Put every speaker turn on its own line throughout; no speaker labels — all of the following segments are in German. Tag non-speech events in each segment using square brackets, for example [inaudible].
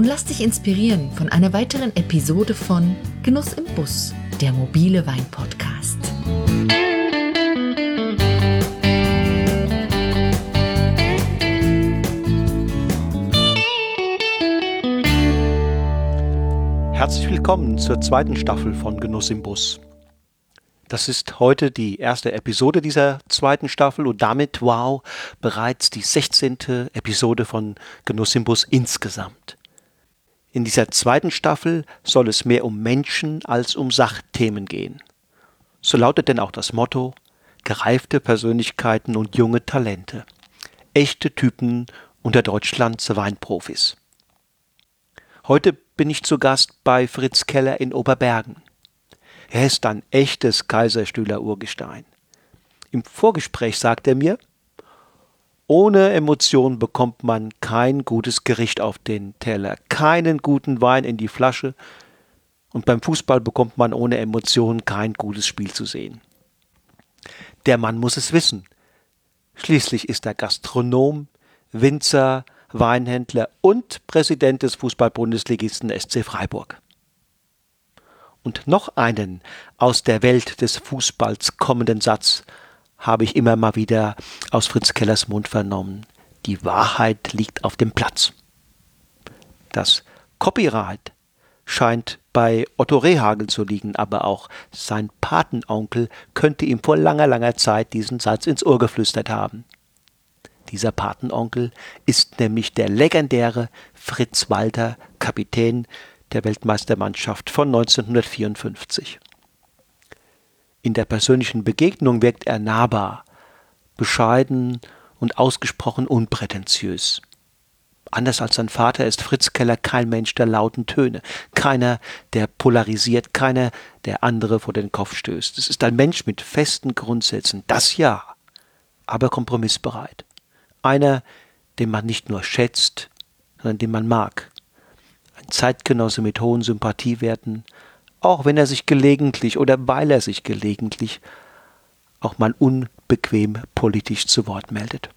und lass dich inspirieren von einer weiteren Episode von Genuss im Bus, der mobile Wein-Podcast.
Herzlich willkommen zur zweiten Staffel von Genuss im Bus. Das ist heute die erste Episode dieser zweiten Staffel und damit, wow, bereits die 16. Episode von Genuss im Bus insgesamt. In dieser zweiten Staffel soll es mehr um Menschen als um Sachthemen gehen. So lautet denn auch das Motto gereifte Persönlichkeiten und junge Talente. Echte Typen unter Deutschlands Weinprofis. Heute bin ich zu Gast bei Fritz Keller in Oberbergen. Er ist ein echtes Kaiserstühler Urgestein. Im Vorgespräch sagt er mir, ohne Emotion bekommt man kein gutes Gericht auf den Teller, keinen guten Wein in die Flasche und beim Fußball bekommt man ohne Emotion kein gutes Spiel zu sehen. Der Mann muss es wissen. Schließlich ist er Gastronom, Winzer, Weinhändler und Präsident des Fußball-Bundesligisten SC Freiburg und noch einen aus der Welt des Fußballs kommenden Satz habe ich immer mal wieder aus Fritz Kellers Mund vernommen. Die Wahrheit liegt auf dem Platz. Das Copyright scheint bei Otto Rehagel zu liegen, aber auch sein Patenonkel könnte ihm vor langer, langer Zeit diesen Satz ins Ohr geflüstert haben. Dieser Patenonkel ist nämlich der legendäre Fritz Walter, Kapitän der Weltmeistermannschaft von 1954. In der persönlichen Begegnung wirkt er nahbar, bescheiden und ausgesprochen unprätentiös. Anders als sein Vater ist Fritz Keller kein Mensch der lauten Töne, keiner, der polarisiert, keiner, der andere vor den Kopf stößt. Es ist ein Mensch mit festen Grundsätzen, das ja, aber kompromissbereit. Einer, den man nicht nur schätzt, sondern den man mag. Zeitgenosse mit hohen Sympathiewerten, auch wenn er sich gelegentlich oder weil er sich gelegentlich auch mal unbequem politisch zu Wort meldet.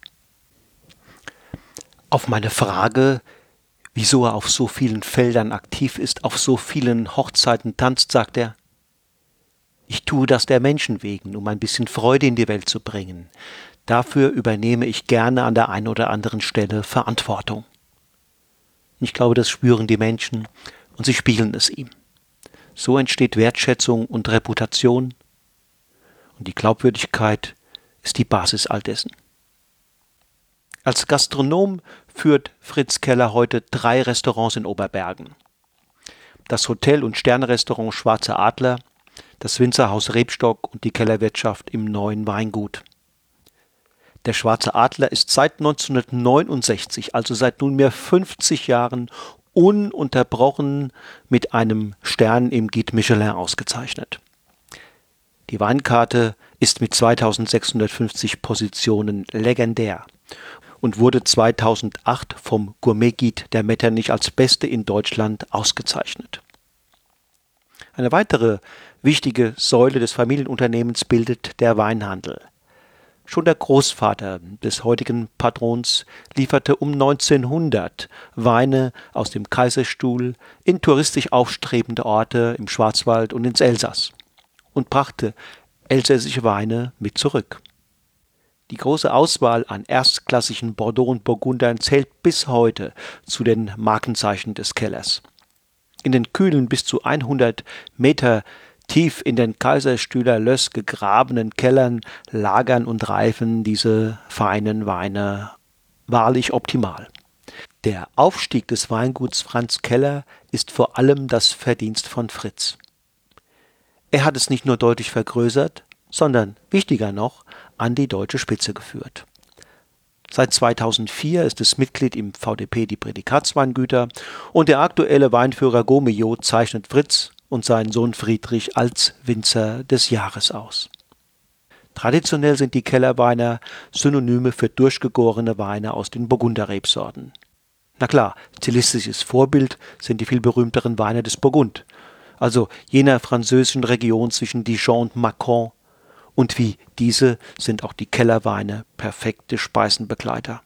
Auf meine Frage, wieso er auf so vielen Feldern aktiv ist, auf so vielen Hochzeiten tanzt, sagt er, ich tue das der Menschen wegen, um ein bisschen Freude in die Welt zu bringen. Dafür übernehme ich gerne an der einen oder anderen Stelle Verantwortung. Ich glaube, das spüren die Menschen und sie spiegeln es ihm. So entsteht Wertschätzung und Reputation und die Glaubwürdigkeit ist die Basis all dessen. Als Gastronom führt Fritz Keller heute drei Restaurants in Oberbergen. Das Hotel- und Sternrestaurant Schwarzer Adler, das Winzerhaus Rebstock und die Kellerwirtschaft im neuen Weingut. Der Schwarze Adler ist seit 1969, also seit nunmehr 50 Jahren, ununterbrochen mit einem Stern im Guide Michelin ausgezeichnet. Die Weinkarte ist mit 2650 Positionen legendär und wurde 2008 vom Gourmet Guide der Metternich als beste in Deutschland ausgezeichnet. Eine weitere wichtige Säule des Familienunternehmens bildet der Weinhandel. Schon der Großvater des heutigen Patrons lieferte um 1900 Weine aus dem Kaiserstuhl in touristisch aufstrebende Orte im Schwarzwald und ins Elsass und brachte elsässische Weine mit zurück. Die große Auswahl an erstklassigen Bordeaux und Burgundern zählt bis heute zu den Markenzeichen des Kellers. In den kühlen bis zu 100 Meter Tief in den Kaiserstühler Löss gegrabenen Kellern lagern und reifen diese feinen Weine wahrlich optimal. Der Aufstieg des Weinguts Franz Keller ist vor allem das Verdienst von Fritz. Er hat es nicht nur deutlich vergrößert, sondern, wichtiger noch, an die deutsche Spitze geführt. Seit 2004 ist es Mitglied im VDP die Prädikatsweingüter und der aktuelle Weinführer Gomio zeichnet Fritz und seinen Sohn Friedrich als Winzer des Jahres aus. Traditionell sind die Kellerweiner Synonyme für durchgegorene Weine aus den Burgunderrebsorten. Na klar, stilistisches Vorbild sind die viel berühmteren Weine des Burgund, also jener französischen Region zwischen Dijon und Macron, und wie diese sind auch die Kellerweine perfekte Speisenbegleiter.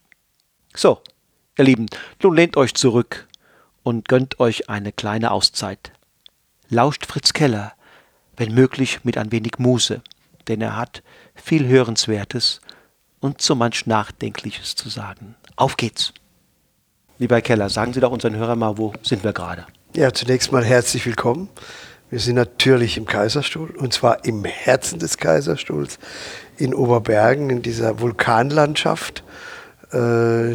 So, ihr Lieben, nun lehnt euch zurück und gönnt euch eine kleine Auszeit. Lauscht Fritz Keller, wenn möglich mit ein wenig Muße, denn er hat viel Hörenswertes und so manch Nachdenkliches zu sagen. Auf geht's! Lieber Herr Keller, sagen Sie doch unseren Hörern mal, wo sind wir gerade?
Ja, zunächst mal herzlich willkommen. Wir sind natürlich im Kaiserstuhl und zwar im Herzen des Kaiserstuhls in Oberbergen, in dieser Vulkanlandschaft, äh,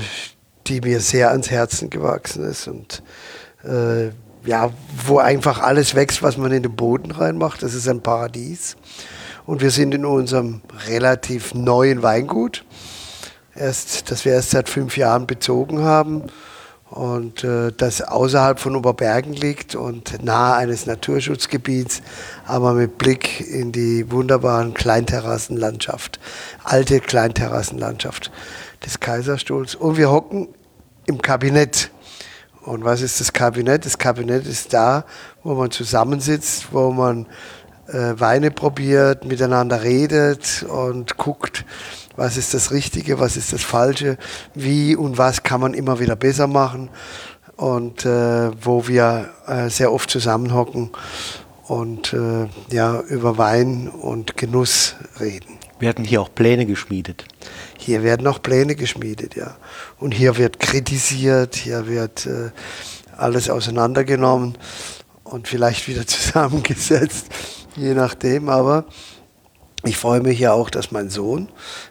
die mir sehr ans Herzen gewachsen ist und äh, ja, wo einfach alles wächst, was man in den Boden reinmacht. Das ist ein Paradies. Und wir sind in unserem relativ neuen Weingut, erst, das wir erst seit fünf Jahren bezogen haben und äh, das außerhalb von Oberbergen liegt und nahe eines Naturschutzgebiets, aber mit Blick in die wunderbaren Kleinterrassenlandschaft, alte Kleinterrassenlandschaft des Kaiserstuhls. Und wir hocken im Kabinett. Und was ist das Kabinett? Das Kabinett ist da, wo man zusammensitzt, wo man äh, Weine probiert, miteinander redet und guckt, was ist das Richtige, was ist das Falsche, wie und was kann man immer wieder besser machen und äh, wo wir äh, sehr oft zusammenhocken und äh, ja, über Wein und Genuss reden.
Werden hier auch Pläne geschmiedet?
Hier werden auch Pläne geschmiedet, ja. Und hier wird kritisiert, hier wird äh, alles auseinandergenommen und vielleicht wieder [laughs] zusammengesetzt, je nachdem. Aber ich freue mich ja auch, dass mein Sohn,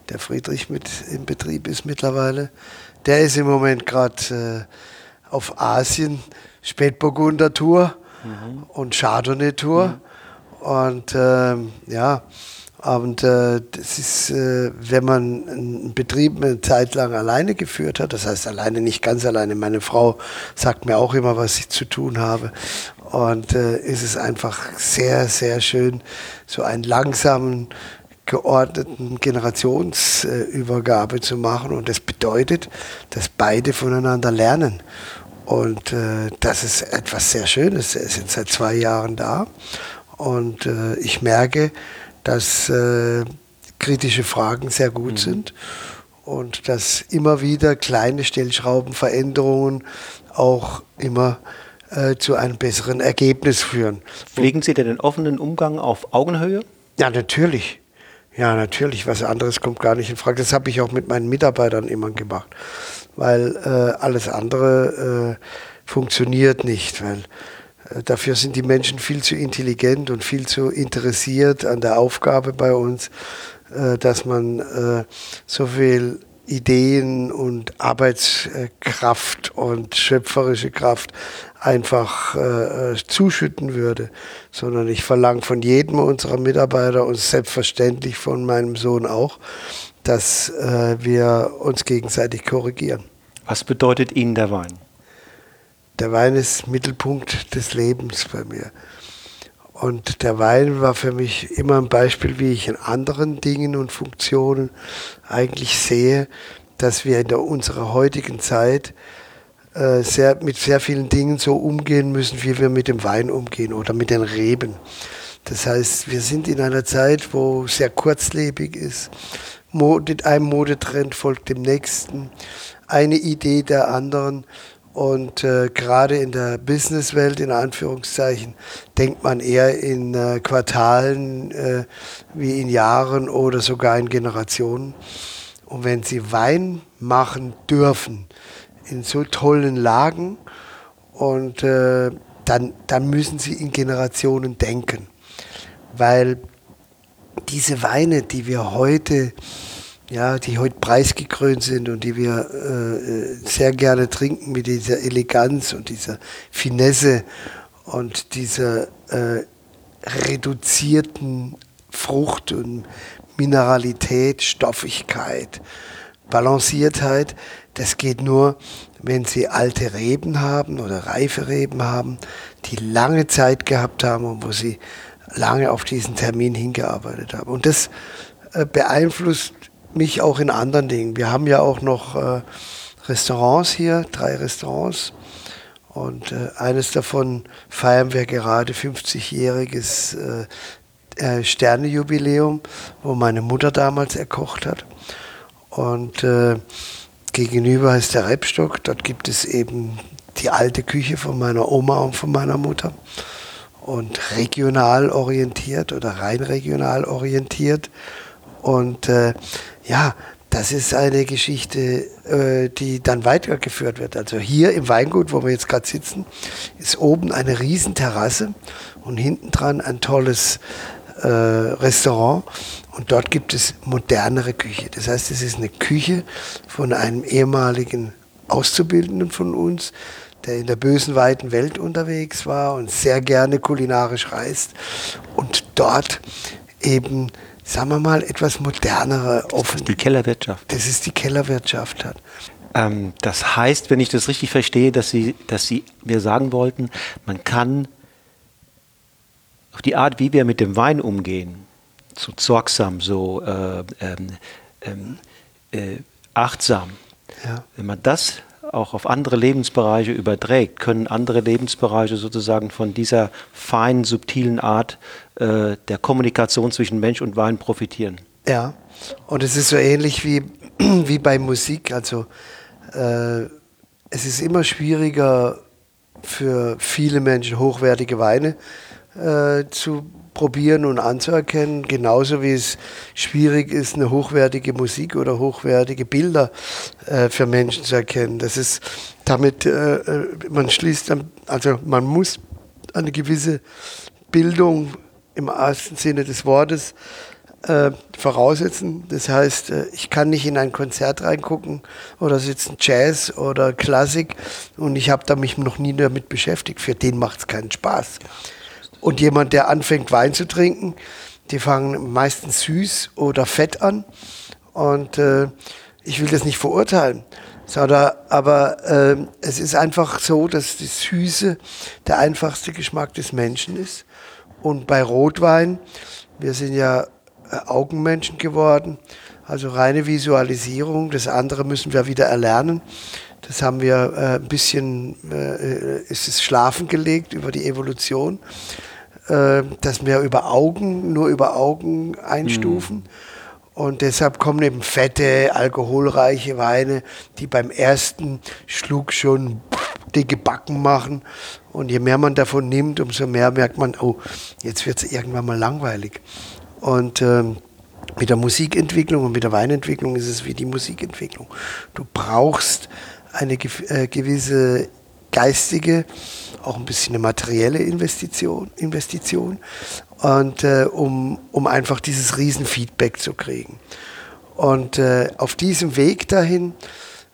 der Friedrich, mit im Betrieb ist mittlerweile. Der ist im Moment gerade äh, auf Asien, Spätburgunder-Tour mhm. und Chardonnay-Tour. Mhm. Und ähm, ja, und äh, das ist, äh, wenn man einen Betrieb eine Zeit lang alleine geführt hat, das heißt alleine, nicht ganz alleine. Meine Frau sagt mir auch immer, was ich zu tun habe. Und äh, ist es einfach sehr, sehr schön, so einen langsamen, geordneten Generationsübergabe zu machen. Und das bedeutet, dass beide voneinander lernen. Und äh, das ist etwas sehr Schönes. Er ist jetzt seit zwei Jahren da. Und äh, ich merke, dass äh, kritische Fragen sehr gut mhm. sind und dass immer wieder kleine Stellschraubenveränderungen auch immer äh, zu einem besseren Ergebnis führen.
Pflegen Sie denn den offenen Umgang auf Augenhöhe?
Ja, natürlich. Ja, natürlich. Was anderes kommt gar nicht in Frage. Das habe ich auch mit meinen Mitarbeitern immer gemacht, weil äh, alles andere äh, funktioniert nicht, weil dafür sind die Menschen viel zu intelligent und viel zu interessiert an der Aufgabe bei uns, äh, dass man äh, so viel Ideen und Arbeitskraft und schöpferische Kraft einfach äh, zuschütten würde, sondern ich verlange von jedem unserer Mitarbeiter und selbstverständlich von meinem Sohn auch, dass wir uns gegenseitig korrigieren.
Was bedeutet Ihnen der Wein?
Der Wein ist Mittelpunkt des Lebens bei mir. Und der Wein war für mich immer ein Beispiel, wie ich in anderen Dingen und Funktionen eigentlich sehe, dass wir in der, unserer heutigen Zeit äh, sehr, mit sehr vielen Dingen so umgehen müssen, wie wir mit dem Wein umgehen oder mit den Reben. Das heißt, wir sind in einer Zeit, wo sehr kurzlebig ist. Mode, einem Modetrend folgt dem nächsten, eine Idee der anderen. Und äh, gerade in der Businesswelt, in Anführungszeichen, denkt man eher in äh, Quartalen äh, wie in Jahren oder sogar in Generationen. Und wenn Sie Wein machen dürfen, in so tollen Lagen, und äh, dann, dann müssen Sie in Generationen denken. Weil diese Weine, die wir heute ja, die heute preisgekrönt sind und die wir äh, sehr gerne trinken mit dieser Eleganz und dieser Finesse und dieser äh, reduzierten Frucht und Mineralität, Stoffigkeit, Balanciertheit, das geht nur, wenn Sie alte Reben haben oder reife Reben haben, die lange Zeit gehabt haben und wo Sie lange auf diesen Termin hingearbeitet haben. Und das äh, beeinflusst mich auch in anderen Dingen. Wir haben ja auch noch äh, Restaurants hier, drei Restaurants. Und äh, eines davon feiern wir gerade 50-jähriges äh, äh, Sternejubiläum, wo meine Mutter damals erkocht hat. Und äh, gegenüber ist der Rebstock. Dort gibt es eben die alte Küche von meiner Oma und von meiner Mutter. Und regional orientiert oder rein regional orientiert. Und äh, ja, das ist eine Geschichte, äh, die dann weitergeführt wird. Also hier im Weingut, wo wir jetzt gerade sitzen, ist oben eine Riesenterrasse und hinten dran ein tolles äh, Restaurant. Und dort gibt es modernere Küche. Das heißt, es ist eine Küche von einem ehemaligen Auszubildenden von uns, der in der bösen, weiten Welt unterwegs war und sehr gerne kulinarisch reist und dort eben sagen wir mal, etwas modernere, offen.
Die Kellerwirtschaft.
Das ist die Kellerwirtschaft hat.
Ähm, das heißt, wenn ich das richtig verstehe, dass Sie, dass Sie mir sagen wollten, man kann auf die Art, wie wir mit dem Wein umgehen, so sorgsam, so äh, ähm, ähm, äh, achtsam, ja. wenn man das auch auf andere Lebensbereiche überträgt, können andere Lebensbereiche sozusagen von dieser feinen, subtilen Art äh, der Kommunikation zwischen Mensch und Wein profitieren.
Ja, und es ist so ähnlich wie, [clears throat] wie bei Musik. Also äh, es ist immer schwieriger für viele Menschen hochwertige Weine äh, zu probieren und anzuerkennen, genauso wie es schwierig ist, eine hochwertige Musik oder hochwertige Bilder äh, für Menschen zu erkennen. Das ist damit, äh, äh man schließt, dann, also man muss eine gewisse Bildung im ersten Sinne des Wortes äh, voraussetzen. Das heißt, äh, ich kann nicht in ein Konzert reingucken oder sitzen Jazz oder Klassik und ich habe da mich noch nie damit beschäftigt. Für den macht es keinen Spaß. Und jemand, der anfängt Wein zu trinken, die fangen meistens süß oder fett an. Und äh, ich will das nicht verurteilen. Sondern, aber äh, es ist einfach so, dass die Süße der einfachste Geschmack des Menschen ist. Und bei Rotwein, wir sind ja äh, Augenmenschen geworden, also reine Visualisierung. Das andere müssen wir wieder erlernen. Das haben wir äh, ein bisschen, äh, ist es schlafen gelegt über die Evolution, äh, dass wir über Augen, nur über Augen einstufen. Mhm. Und deshalb kommen eben fette, alkoholreiche Weine, die beim ersten Schluck schon dicke Backen machen. Und je mehr man davon nimmt, umso mehr merkt man, oh, jetzt wird es irgendwann mal langweilig. Und ähm, mit der Musikentwicklung und mit der Weinentwicklung ist es wie die Musikentwicklung. Du brauchst eine äh, gewisse geistige, auch ein bisschen eine materielle Investition, Investition und äh, um, um einfach dieses Riesenfeedback zu kriegen. Und äh, auf diesem Weg dahin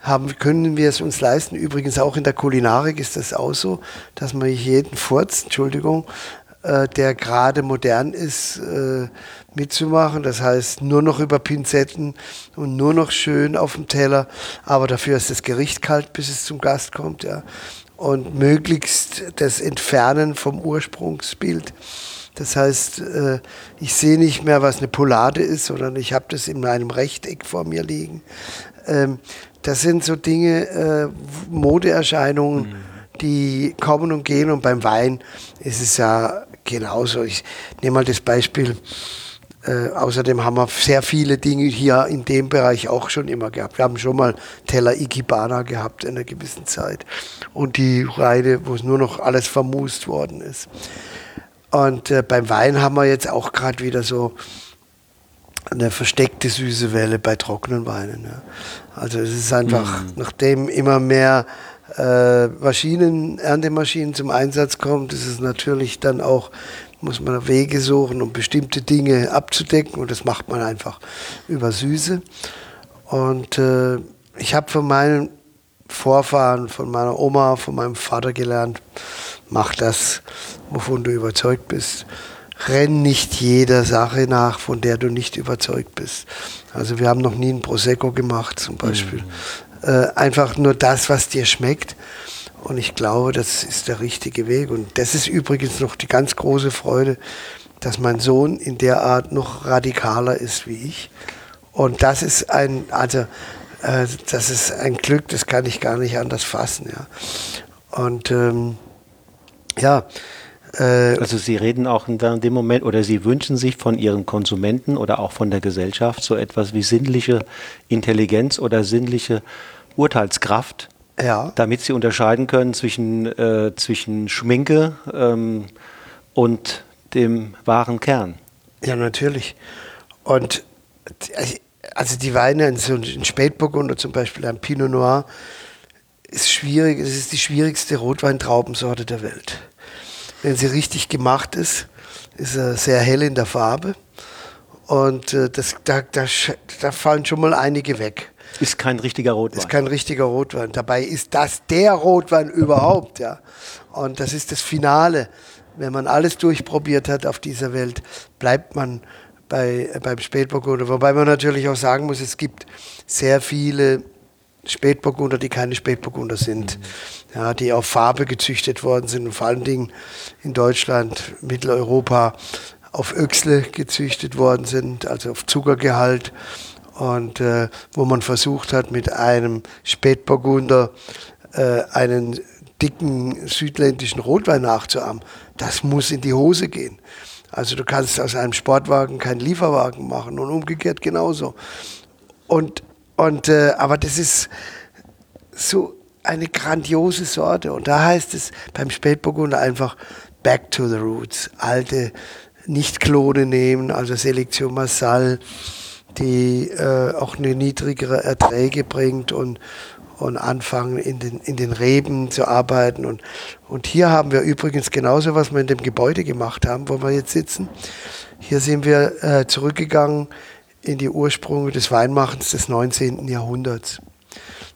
haben, können wir es uns leisten. Übrigens auch in der Kulinarik ist das auch so, dass man jeden Furz, Entschuldigung, äh, der gerade modern ist, äh, mitzumachen. Das heißt, nur noch über Pinzetten und nur noch schön auf dem Teller. Aber dafür ist das Gericht kalt, bis es zum Gast kommt. Ja. Und möglichst das Entfernen vom Ursprungsbild. Das heißt, äh, ich sehe nicht mehr, was eine Polade ist, sondern ich habe das in einem Rechteck vor mir liegen. Ähm, das sind so Dinge, äh, Modeerscheinungen, mhm. die kommen und gehen. Und beim Wein ist es ja genauso. Ich nehme mal das Beispiel. Äh, außerdem haben wir sehr viele Dinge hier in dem Bereich auch schon immer gehabt. Wir haben schon mal Teller Ikebana gehabt in einer gewissen Zeit. Und die Reide, wo es nur noch alles vermust worden ist. Und äh, beim Wein haben wir jetzt auch gerade wieder so eine versteckte süße Welle bei trockenen Weinen. Ja. Also es ist einfach, mhm. nachdem immer mehr äh, Maschinen, Erntemaschinen zum Einsatz kommen, ist es natürlich dann auch, muss man Wege suchen, um bestimmte Dinge abzudecken und das macht man einfach über Süße. Und äh, ich habe von meinen Vorfahren, von meiner Oma, von meinem Vater gelernt, mach das, wovon du überzeugt bist. renn nicht jeder Sache nach, von der du nicht überzeugt bist. Also wir haben noch nie ein Prosecco gemacht zum Beispiel. Mhm. Äh, einfach nur das, was dir schmeckt. Und ich glaube, das ist der richtige Weg. Und das ist übrigens noch die ganz große Freude, dass mein Sohn in der Art noch radikaler ist wie ich. Und das ist ein, also äh, das ist ein Glück, das kann ich gar nicht anders fassen. Ja. Und ähm, ja.
Äh, also Sie reden auch in dem Moment oder Sie wünschen sich von Ihren Konsumenten oder auch von der Gesellschaft so etwas wie sinnliche Intelligenz oder sinnliche Urteilskraft, ja. damit sie unterscheiden können zwischen, äh, zwischen Schminke ähm, und dem wahren Kern.
Ja, natürlich. Und also die Weine, so ein Spätburgunder zum Beispiel, ein Pinot Noir, ist schwierig, es ist die schwierigste Rotweintraubensorte der Welt. Wenn sie richtig gemacht ist, ist er sehr hell in der Farbe. Und äh, das, da, da, da fallen schon mal einige weg.
Ist kein richtiger Rotwein.
Ist kein richtiger Rotwein. Dabei ist das der Rotwein überhaupt, ja. Und das ist das Finale. Wenn man alles durchprobiert hat auf dieser Welt, bleibt man bei, beim Spätburgunder. Wobei man natürlich auch sagen muss, es gibt sehr viele Spätburgunder, die keine Spätburgunder sind, mhm. ja, die auf Farbe gezüchtet worden sind und vor allen Dingen in Deutschland, Mitteleuropa auf Öchsle gezüchtet worden sind, also auf Zuckergehalt und äh, wo man versucht hat, mit einem Spätburgunder äh, einen dicken südländischen Rotwein nachzuahmen. Das muss in die Hose gehen. Also du kannst aus einem Sportwagen keinen Lieferwagen machen und umgekehrt genauso. Und, und äh, aber das ist so eine grandiose Sorte. Und da heißt es beim Spätburgunder einfach back to the roots. Alte Nicht-Klone nehmen, also Selektion Massal die äh, auch eine niedrigere Erträge bringt und, und anfangen in den, in den Reben zu arbeiten. Und, und hier haben wir übrigens genauso, was wir in dem Gebäude gemacht haben, wo wir jetzt sitzen. Hier sind wir äh, zurückgegangen in die Ursprünge des Weinmachens des 19. Jahrhunderts.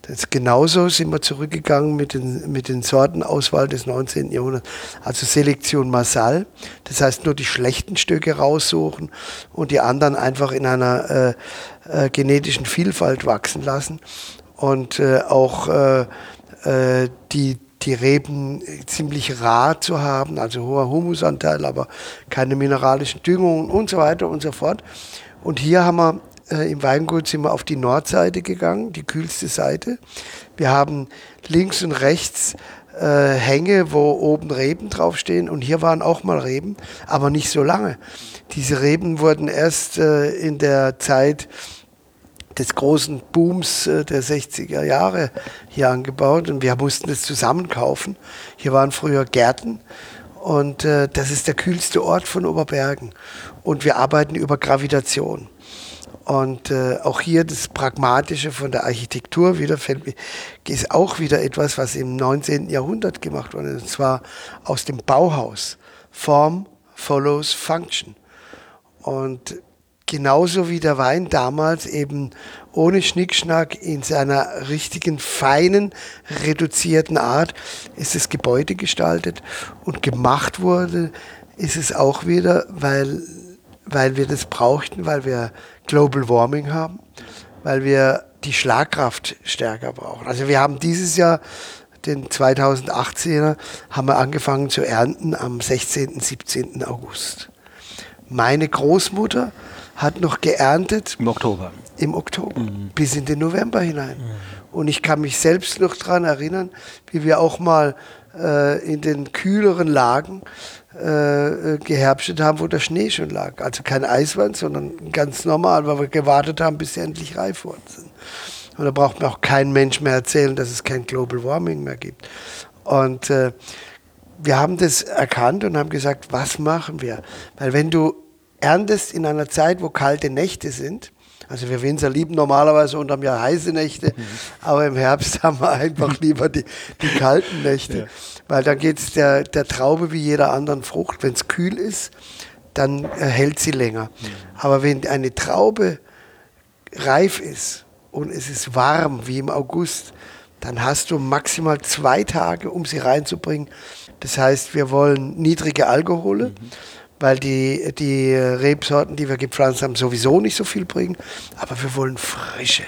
Das genauso sind wir zurückgegangen mit den, mit den Sortenauswahl des 19. Jahrhunderts. Also Selektion Massal, das heißt nur die schlechten Stücke raussuchen und die anderen einfach in einer äh, äh, genetischen Vielfalt wachsen lassen und äh, auch äh, äh, die, die Reben ziemlich rar zu haben, also hoher Humusanteil, aber keine mineralischen Düngungen und so weiter und so fort. Und hier haben wir äh, im Weingut sind wir auf die Nordseite gegangen, die kühlste Seite. Wir haben links und rechts äh, Hänge, wo oben Reben draufstehen und hier waren auch mal Reben, aber nicht so lange. Diese Reben wurden erst äh, in der Zeit des großen Booms äh, der 60er Jahre hier angebaut und wir mussten das zusammenkaufen. Hier waren früher Gärten und äh, das ist der kühlste Ort von Oberbergen und wir arbeiten über Gravitation. Und äh, auch hier das Pragmatische von der Architektur wieder ist auch wieder etwas, was im 19. Jahrhundert gemacht wurde. Und zwar aus dem Bauhaus. Form follows function. Und genauso wie der Wein damals eben ohne Schnickschnack in seiner richtigen, feinen, reduzierten Art ist das Gebäude gestaltet und gemacht wurde, ist es auch wieder, weil, weil wir das brauchten, weil wir Global Warming haben, weil wir die Schlagkraft stärker brauchen. Also wir haben dieses Jahr den 2018er haben wir angefangen zu ernten am 16. 17. August. Meine Großmutter hat noch geerntet
im Oktober.
Im Oktober mhm. bis in den November hinein. Mhm. Und ich kann mich selbst noch daran erinnern, wie wir auch mal äh, in den kühleren Lagen äh, geherbstet haben, wo der Schnee schon lag. Also kein Eiswand, sondern ganz normal, weil wir gewartet haben, bis sie endlich reif worden sind. Und da braucht mir auch kein Mensch mehr erzählen, dass es kein Global Warming mehr gibt. Und äh, wir haben das erkannt und haben gesagt, was machen wir? Weil wenn du erntest in einer Zeit, wo kalte Nächte sind, also wir Winzer lieben normalerweise unterm Jahr heiße Nächte, mhm. aber im Herbst [laughs] haben wir einfach lieber die, die kalten Nächte. Ja. Weil dann geht es der, der Traube wie jeder anderen Frucht. Wenn es kühl ist, dann hält sie länger. Mhm. Aber wenn eine Traube reif ist und es ist warm wie im August, dann hast du maximal zwei Tage, um sie reinzubringen. Das heißt, wir wollen niedrige Alkohole. Mhm weil die, die Rebsorten, die wir gepflanzt haben, sowieso nicht so viel bringen. Aber wir wollen frische.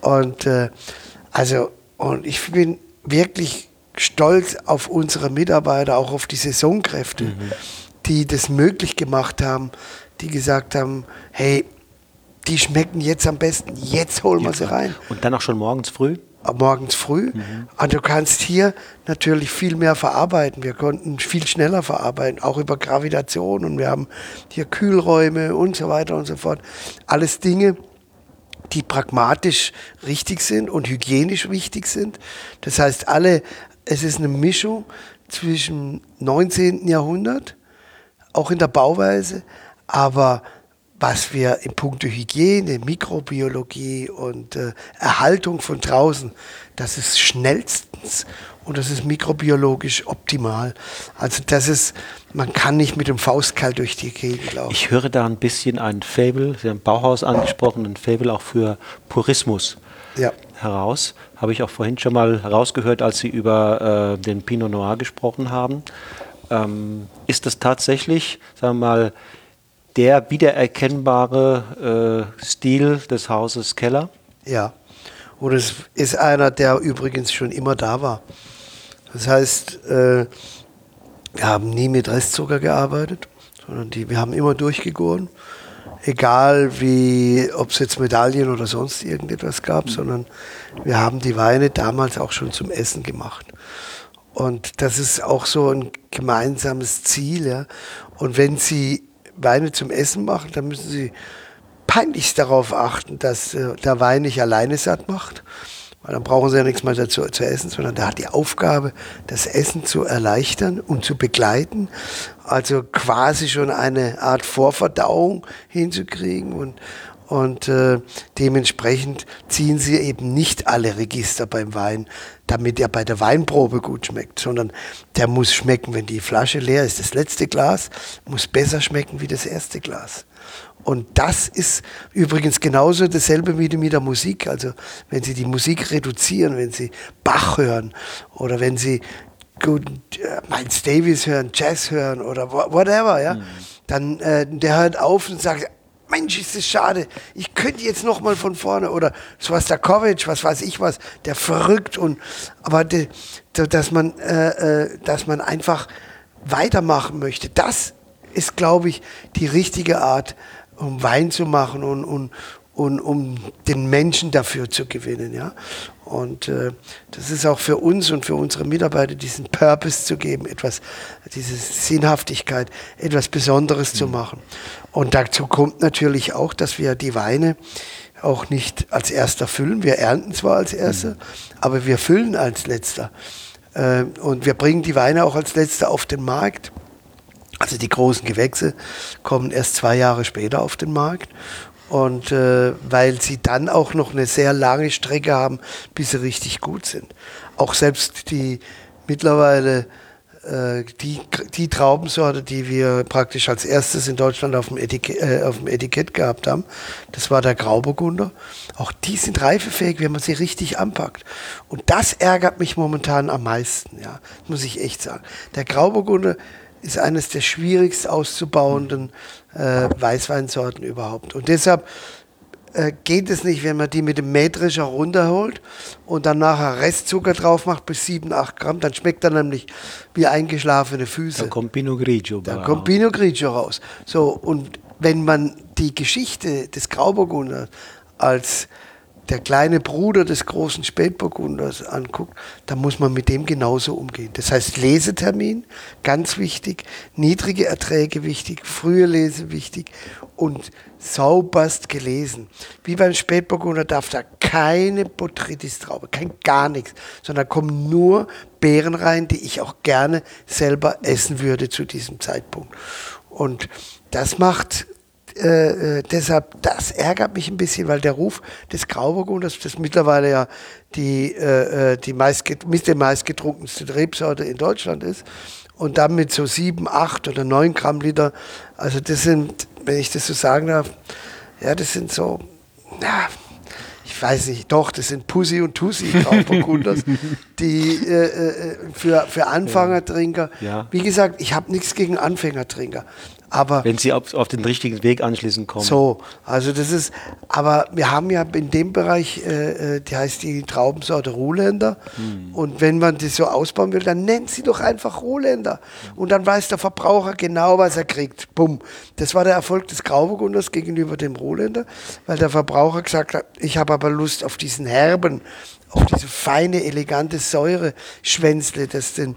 Und äh, also, und ich bin wirklich stolz auf unsere Mitarbeiter, auch auf die Saisonkräfte, mhm. die das möglich gemacht haben, die gesagt haben, hey, die schmecken jetzt am besten, jetzt holen wir sie rein.
Und dann auch schon morgens früh?
Morgens früh. Mhm. Und du kannst hier natürlich viel mehr verarbeiten. Wir konnten viel schneller verarbeiten, auch über Gravitation. Und wir haben hier Kühlräume und so weiter und so fort. Alles Dinge, die pragmatisch richtig sind und hygienisch wichtig sind. Das heißt, alle, es ist eine Mischung zwischen 19. Jahrhundert, auch in der Bauweise, aber was wir in puncto Hygiene, Mikrobiologie und äh, Erhaltung von draußen, das ist schnellstens und das ist mikrobiologisch optimal. Also das ist, man kann nicht mit dem Faustkalt durch die Gegend laufen.
Ich höre da ein bisschen ein Fable, Sie haben Bauhaus angesprochen, ein Fable auch für Purismus ja. heraus. Habe ich auch vorhin schon mal herausgehört, als Sie über äh, den Pinot Noir gesprochen haben. Ähm, ist das tatsächlich, sagen wir mal, der wiedererkennbare äh, Stil des Hauses Keller?
Ja, und es ist einer, der übrigens schon immer da war. Das heißt, äh, wir haben nie mit Restzucker gearbeitet, sondern die, wir haben immer durchgegoren. Egal wie, ob es jetzt Medaillen oder sonst irgendetwas gab, mhm. sondern wir haben die Weine damals auch schon zum Essen gemacht. Und das ist auch so ein gemeinsames Ziel. Ja. Und wenn Sie Weine zum Essen machen, dann müssen Sie peinlichst darauf achten, dass äh, der Wein nicht alleine satt macht. Weil dann brauchen Sie ja nichts mehr dazu zu essen, sondern der hat die Aufgabe, das Essen zu erleichtern und zu begleiten. Also quasi schon eine Art Vorverdauung hinzukriegen. Und, und äh, dementsprechend ziehen Sie eben nicht alle Register beim Wein, damit er bei der Weinprobe gut schmeckt, sondern der muss schmecken, wenn die Flasche leer ist. Das letzte Glas muss besser schmecken wie das erste Glas. Und das ist übrigens genauso dasselbe wie mit der Musik. Also wenn Sie die Musik reduzieren, wenn Sie Bach hören oder wenn Sie gut, äh, Miles Davis hören, Jazz hören oder whatever, ja, mhm. dann äh, der hört auf und sagt, Mensch, ist das schade. Ich könnte jetzt noch mal von vorne oder Swastakovic, was weiß ich was, der verrückt und aber de, de, dass man äh, äh, dass man einfach weitermachen möchte. Das ist, glaube ich, die richtige Art, um Wein zu machen und, und, und um den Menschen dafür zu gewinnen. Ja? Und äh, das ist auch für uns und für unsere Mitarbeiter, diesen Purpose zu geben, etwas, diese Sinnhaftigkeit, etwas Besonderes mhm. zu machen. Und dazu kommt natürlich auch, dass wir die Weine auch nicht als erster füllen. Wir ernten zwar als erster, mhm. aber wir füllen als letzter. Äh, und wir bringen die Weine auch als letzter auf den Markt. Also die großen Gewächse kommen erst zwei Jahre später auf den Markt. Und äh, weil sie dann auch noch eine sehr lange Strecke haben, bis sie richtig gut sind. Auch selbst die mittlerweile die, die Traubensorte, die wir praktisch als erstes in Deutschland auf dem, Etikett, äh, auf dem Etikett gehabt haben, das war der Grauburgunder. Auch die sind reifefähig, wenn man sie richtig anpackt. Und das ärgert mich momentan am meisten, ja, muss ich echt sagen. Der Grauburgunder ist eines der schwierigst auszubauenden äh, Weißweinsorten überhaupt. Und deshalb äh, geht es nicht, wenn man die mit dem Mähdrescher runterholt und dann nachher Restzucker drauf macht bis 7, 8 Gramm, dann schmeckt er nämlich wie eingeschlafene Füße.
Da kommt Pinot Grigio
Da kommt Pinot Grigio raus. So, und wenn man die Geschichte des Grauburgunders als der kleine Bruder des großen Spätburgunders anguckt, dann muss man mit dem genauso umgehen. Das heißt Lesetermin, ganz wichtig, niedrige Erträge wichtig, frühe Lese wichtig und sauberst gelesen. Wie beim Spätburgunder darf da keine Botrytis-Traube, kein gar nichts, sondern kommen nur Beeren rein, die ich auch gerne selber essen würde zu diesem Zeitpunkt. Und das macht äh, äh, deshalb, das ärgert mich ein bisschen, weil der Ruf des Grauburgunders, das mittlerweile ja die, äh, äh die, meist, die meistgetrunkenste Rebsorte in Deutschland ist, und dann mit so sieben, acht oder neun Gramm Liter, also das sind, wenn ich das so sagen darf, ja, das sind so, ja, ich weiß nicht, doch, das sind Pussy und Tussi [laughs] Grauburgunders, die äh, äh, für, für Anfängertrinker,
Ja.
wie gesagt, ich habe nichts gegen Anfängertrinker, aber
Wenn Sie auf, auf den richtigen Weg anschließend kommen.
so, also das ist, aber wir haben ja in dem Bereich, äh, äh, die heißt die Traubensorte Ruhländer. Und wenn man das so ausbauen will, dann nennt sie doch einfach Ruhländer. Und dann weiß der Verbraucher genau, was er kriegt. Bumm. Das war der Erfolg des Grauburgunders gegenüber dem Ruhländer, weil der Verbraucher gesagt hat, ich habe aber Lust auf diesen herben, auf diese feine, elegante Säure-Schwänzle, das den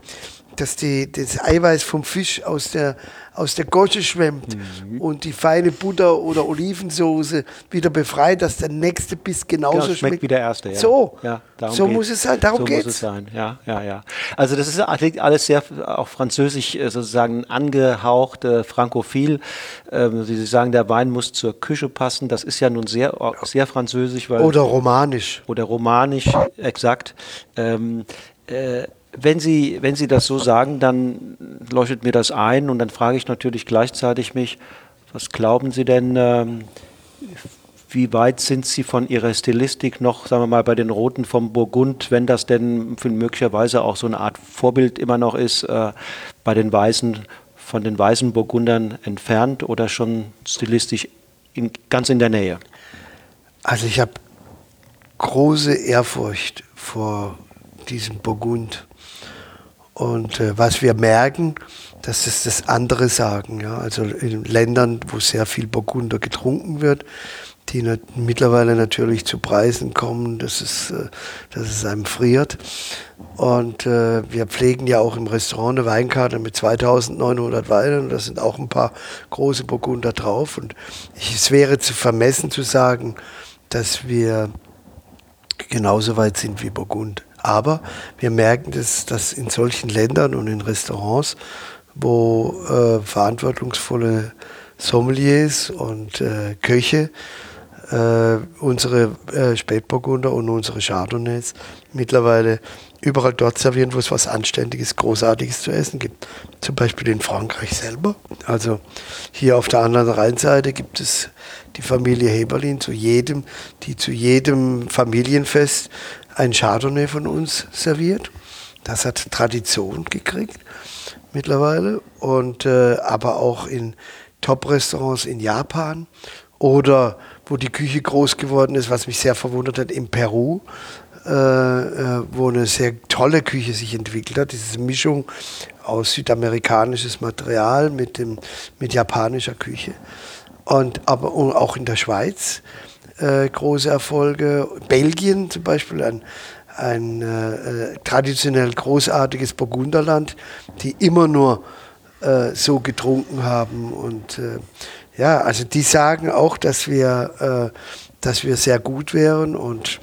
dass die, das Eiweiß vom Fisch aus der, aus der Gosche schwemmt und die feine Butter oder Olivensoße wieder befreit, dass der nächste Biss genauso
Ja, schmeckt
schmeckt
wie der erste. Ja.
So,
ja, darum
so
geht's.
muss es sein, darum
so
geht's.
muss es sein. Ja, ja, ja. Also das ist alles sehr auch französisch äh, sozusagen angehaucht, äh, frankophil. Ähm, Sie sagen, der Wein muss zur Küche passen. Das ist ja nun sehr, sehr französisch,
Oder romanisch.
oder romanisch, exakt. Ähm, äh, wenn Sie, wenn Sie das so sagen, dann leuchtet mir das ein und dann frage ich natürlich gleichzeitig mich, was glauben Sie denn, ähm, wie weit sind Sie von Ihrer Stilistik noch, sagen wir mal, bei den Roten vom Burgund, wenn das denn möglicherweise auch so eine Art Vorbild immer noch ist, äh, bei den Weißen, von den weißen Burgundern entfernt oder schon stilistisch in, ganz in der Nähe?
Also ich habe große Ehrfurcht vor diesem Burgund. Und äh, was wir merken, dass es das andere sagen. Ja? Also in Ländern, wo sehr viel Burgunder getrunken wird, die nat mittlerweile natürlich zu Preisen kommen, dass es, äh, dass es einem friert. Und äh, wir pflegen ja auch im Restaurant eine Weinkarte mit 2900 Weinen. Da sind auch ein paar große Burgunder drauf. Und ich, es wäre zu vermessen zu sagen, dass wir genauso weit sind wie Burgund. Aber wir merken, dass, dass in solchen Ländern und in Restaurants, wo äh, verantwortungsvolle Sommeliers und äh, Köche äh, unsere äh, Spätburgunder und unsere Chardonnays mittlerweile überall dort servieren, wo es was Anständiges, Großartiges zu essen gibt. Zum Beispiel in Frankreich selber. Also hier auf der anderen Rheinseite gibt es die Familie Heberlin zu jedem, die zu jedem Familienfest ein Chardonnay von uns serviert. Das hat Tradition gekriegt mittlerweile. Und äh, aber auch in Top-Restaurants in Japan oder wo die Küche groß geworden ist, was mich sehr verwundert hat, in Peru, äh, äh, wo eine sehr tolle Küche sich entwickelt hat. Diese Mischung aus südamerikanisches Material mit, dem, mit japanischer Küche. Und aber auch in der Schweiz äh, große Erfolge. Belgien zum Beispiel, ein, ein äh, äh, traditionell großartiges Burgunderland, die immer nur äh, so getrunken haben. Und äh, ja, also die sagen auch, dass wir, dass wir sehr gut wären. Und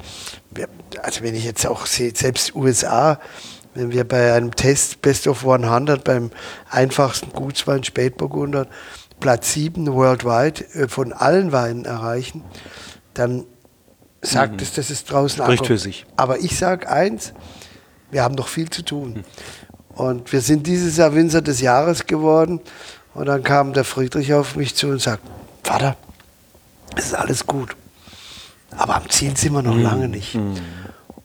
wir, also wenn ich jetzt auch sehe, selbst USA, wenn wir bei einem Test Best of 100 beim einfachsten Gutswein Spätburgunder Platz 7 worldwide von allen Weinen erreichen, dann sagt es, dass es draußen
Spricht
ankommt.
für sich.
Aber ich sage eins, wir haben noch viel zu tun. Und wir sind dieses Jahr Winzer des Jahres geworden. Und dann kam der Friedrich auf mich zu und sagt, Vater, es ist alles gut. Aber am Ziel sind wir noch lange nicht.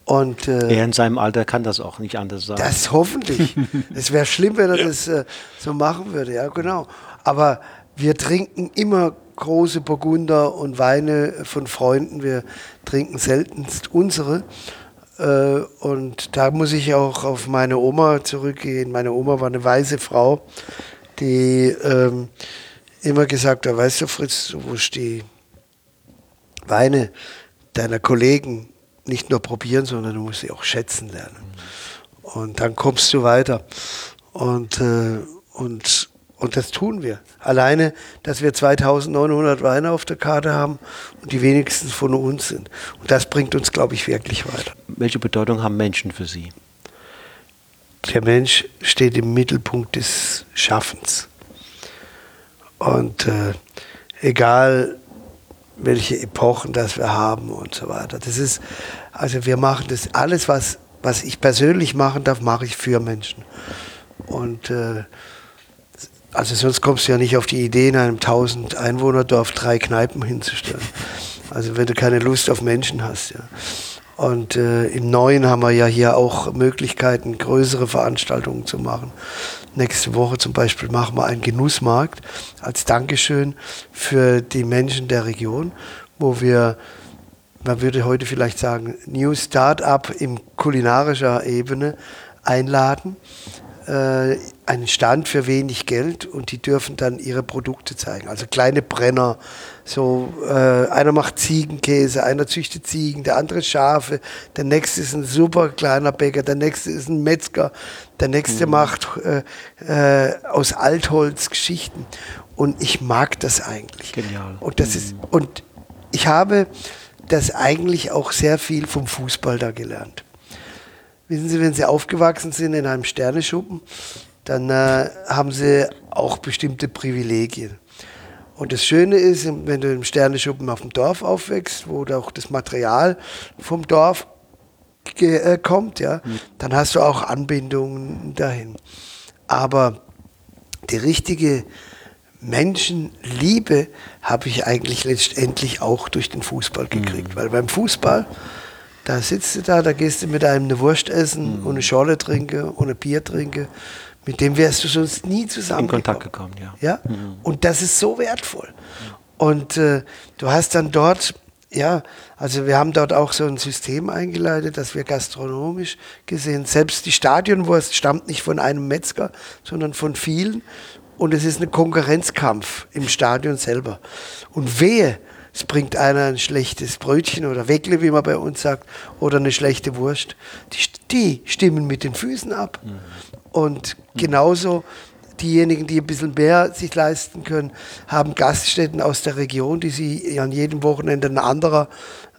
Und äh,
Er in seinem Alter kann das auch nicht anders sagen.
das hoffentlich. [laughs] Es wäre schlimm, wenn er das äh, so machen würde, ja, genau. Aber wir trinken immer große Burgunder und Weine von Freunden. Wir trinken seltenst unsere. Äh, und da muss ich auch auf meine Oma zurückgehen. Meine Oma war eine weise Frau, die ähm, immer gesagt hat, weißt du Fritz, du musst die Weine deiner Kollegen nicht nur probieren, sondern du musst sie auch schätzen lernen. Und dann kommst du weiter. Und, äh, und, und das tun wir. Alleine, dass wir 2900 Weine auf der Karte haben und die wenigsten von uns sind. Und das bringt uns, glaube ich, wirklich weiter.
Welche Bedeutung haben Menschen für Sie?
Der Mensch steht im Mittelpunkt des Schaffens. Und äh, egal, welche Epochen das wir haben und so weiter. Das ist, also wir machen das alles, was, was ich persönlich machen darf, mache ich für Menschen. Und äh, also sonst kommst du ja nicht auf die Idee, in einem 1000 Einwohnerdorf drei Kneipen hinzustellen. Also wenn du keine Lust auf Menschen hast. Ja. Und äh, im Neuen haben wir ja hier auch Möglichkeiten, größere Veranstaltungen zu machen. Nächste Woche zum Beispiel machen wir einen Genussmarkt als Dankeschön für die Menschen der Region, wo wir, man würde heute vielleicht sagen, New Start-up in kulinarischer Ebene einladen äh, einen Stand für wenig Geld und die dürfen dann ihre Produkte zeigen. Also kleine Brenner, so äh, einer macht Ziegenkäse, einer züchtet Ziegen, der andere Schafe, der nächste ist ein super kleiner Bäcker, der nächste ist ein Metzger, der nächste mhm. macht äh, äh, aus Altholz Geschichten. Und ich mag das eigentlich.
Genial.
Und das mhm. ist und ich habe das eigentlich auch sehr viel vom Fußball da gelernt. Wissen Sie, wenn Sie aufgewachsen sind in einem Sterneschuppen, dann äh, haben Sie auch bestimmte Privilegien. Und das Schöne ist, wenn du im Sterneschuppen auf dem Dorf aufwächst, wo auch das Material vom Dorf äh, kommt, ja, mhm. dann hast du auch Anbindungen dahin. Aber die richtige Menschenliebe habe ich eigentlich letztendlich auch durch den Fußball gekriegt. Mhm. Weil beim Fußball da sitzt du da, da gehst du mit einem eine Wurst essen mhm. und eine Schorle trinken und ein Bier trinken. Mit dem wärst du sonst nie zusammen.
In Kontakt gekommen, ja.
ja? Mhm. Und das ist so wertvoll. Und äh, du hast dann dort, ja, also wir haben dort auch so ein System eingeleitet, dass wir gastronomisch gesehen, selbst die Stadionwurst stammt nicht von einem Metzger, sondern von vielen. Und es ist ein Konkurrenzkampf im Stadion selber. Und wehe, es bringt einer ein schlechtes Brötchen oder Weckle, wie man bei uns sagt, oder eine schlechte Wurst. Die, die stimmen mit den Füßen ab. Mhm. Und genauso diejenigen, die ein bisschen mehr sich leisten können, haben Gaststätten aus der Region, die sie an jedem Wochenende ein anderer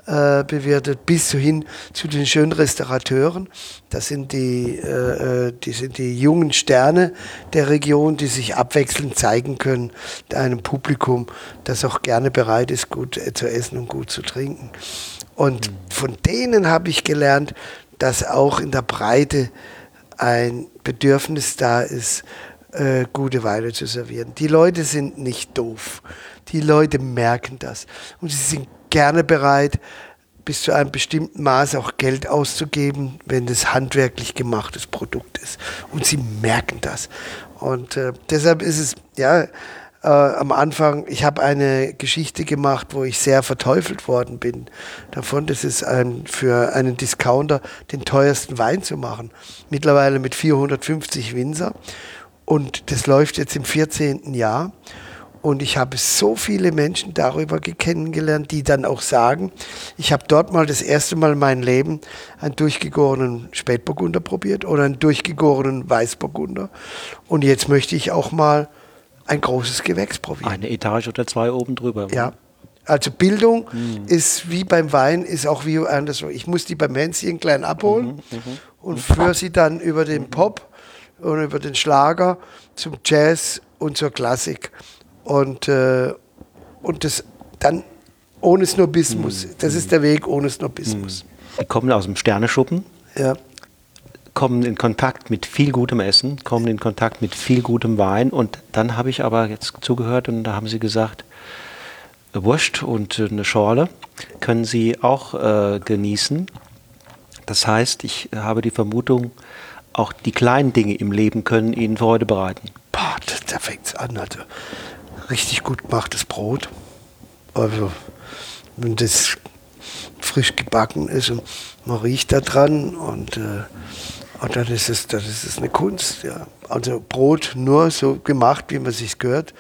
äh, bewirtet, bis hin zu den schönen Restaurateuren. Das sind die, äh, äh, die sind die jungen Sterne der Region, die sich abwechselnd zeigen können einem Publikum, das auch gerne bereit ist, gut äh, zu essen und gut zu trinken. Und von denen habe ich gelernt, dass auch in der Breite ein Bedürfnis da ist, äh, gute Weine zu servieren. Die Leute sind nicht doof. Die Leute merken das. Und sie sind gerne bereit, bis zu einem bestimmten Maß auch Geld auszugeben, wenn das handwerklich gemachtes Produkt ist. Und sie merken das. Und äh, deshalb ist es, ja, äh, am Anfang, ich habe eine Geschichte gemacht, wo ich sehr verteufelt worden bin davon. Das ist ein, für einen Discounter den teuersten Wein zu machen. Mittlerweile mit 450 Winzer. Und das läuft jetzt im 14. Jahr. Und ich habe so viele Menschen darüber kennengelernt, die dann auch sagen, ich habe dort mal das erste Mal in meinem Leben einen durchgegorenen Spätburgunder probiert oder einen durchgegorenen Weißburgunder. Und jetzt möchte ich auch mal ein großes Gewächs probieren.
Eine Etage oder zwei oben drüber.
Ja. Also Bildung mhm. ist wie beim Wein, ist auch wie anderswo. Ich muss die beim Hänschen klein abholen mhm, mhm. und führe sie dann über den Pop und über den Schlager zum Jazz und zur Klassik und, äh, und das dann ohne Snobismus. Das ist der Weg ohne Snobismus.
Die kommen aus dem Sterneschuppen.
Ja.
Kommen in Kontakt mit viel gutem Essen, kommen in Kontakt mit viel gutem Wein. Und dann habe ich aber jetzt zugehört und da haben sie gesagt, Wurst und eine Schorle können sie auch äh, genießen. Das heißt, ich habe die Vermutung, auch die kleinen Dinge im Leben können ihnen Freude bereiten.
Boah, da es an. Also richtig gut gemachtes Brot. Also, wenn das frisch gebacken ist und man riecht da dran und, äh, und dann ist es, das ist eine Kunst. Ja. Also Brot nur so gemacht, wie man sich gehört.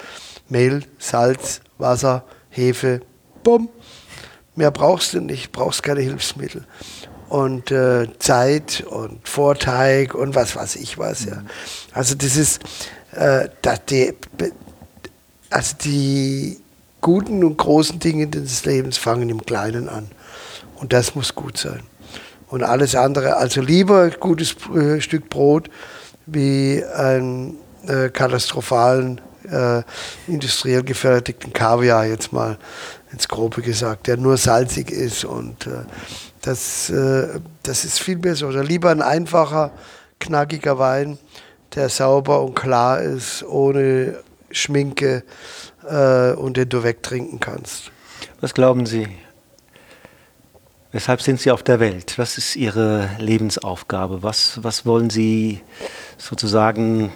Mehl, Salz, Wasser, Hefe, bumm. Mehr brauchst du nicht, brauchst keine Hilfsmittel. Und äh, Zeit und Vorteig und was weiß ich was. Ja. Also das ist, äh, das, die, also die guten und großen Dinge des Lebens fangen im Kleinen an. Und das muss gut sein. Und alles andere, also lieber ein gutes äh, Stück Brot wie einen äh, katastrophalen, äh, industriell gefertigten Kaviar, jetzt mal ins Grobe gesagt, der nur salzig ist. Und äh, das, äh, das ist viel besser. Oder lieber ein einfacher, knackiger Wein, der sauber und klar ist, ohne Schminke äh, und den du wegtrinken kannst.
Was glauben Sie, Weshalb sind Sie auf der Welt? Was ist Ihre Lebensaufgabe? Was, was wollen Sie sozusagen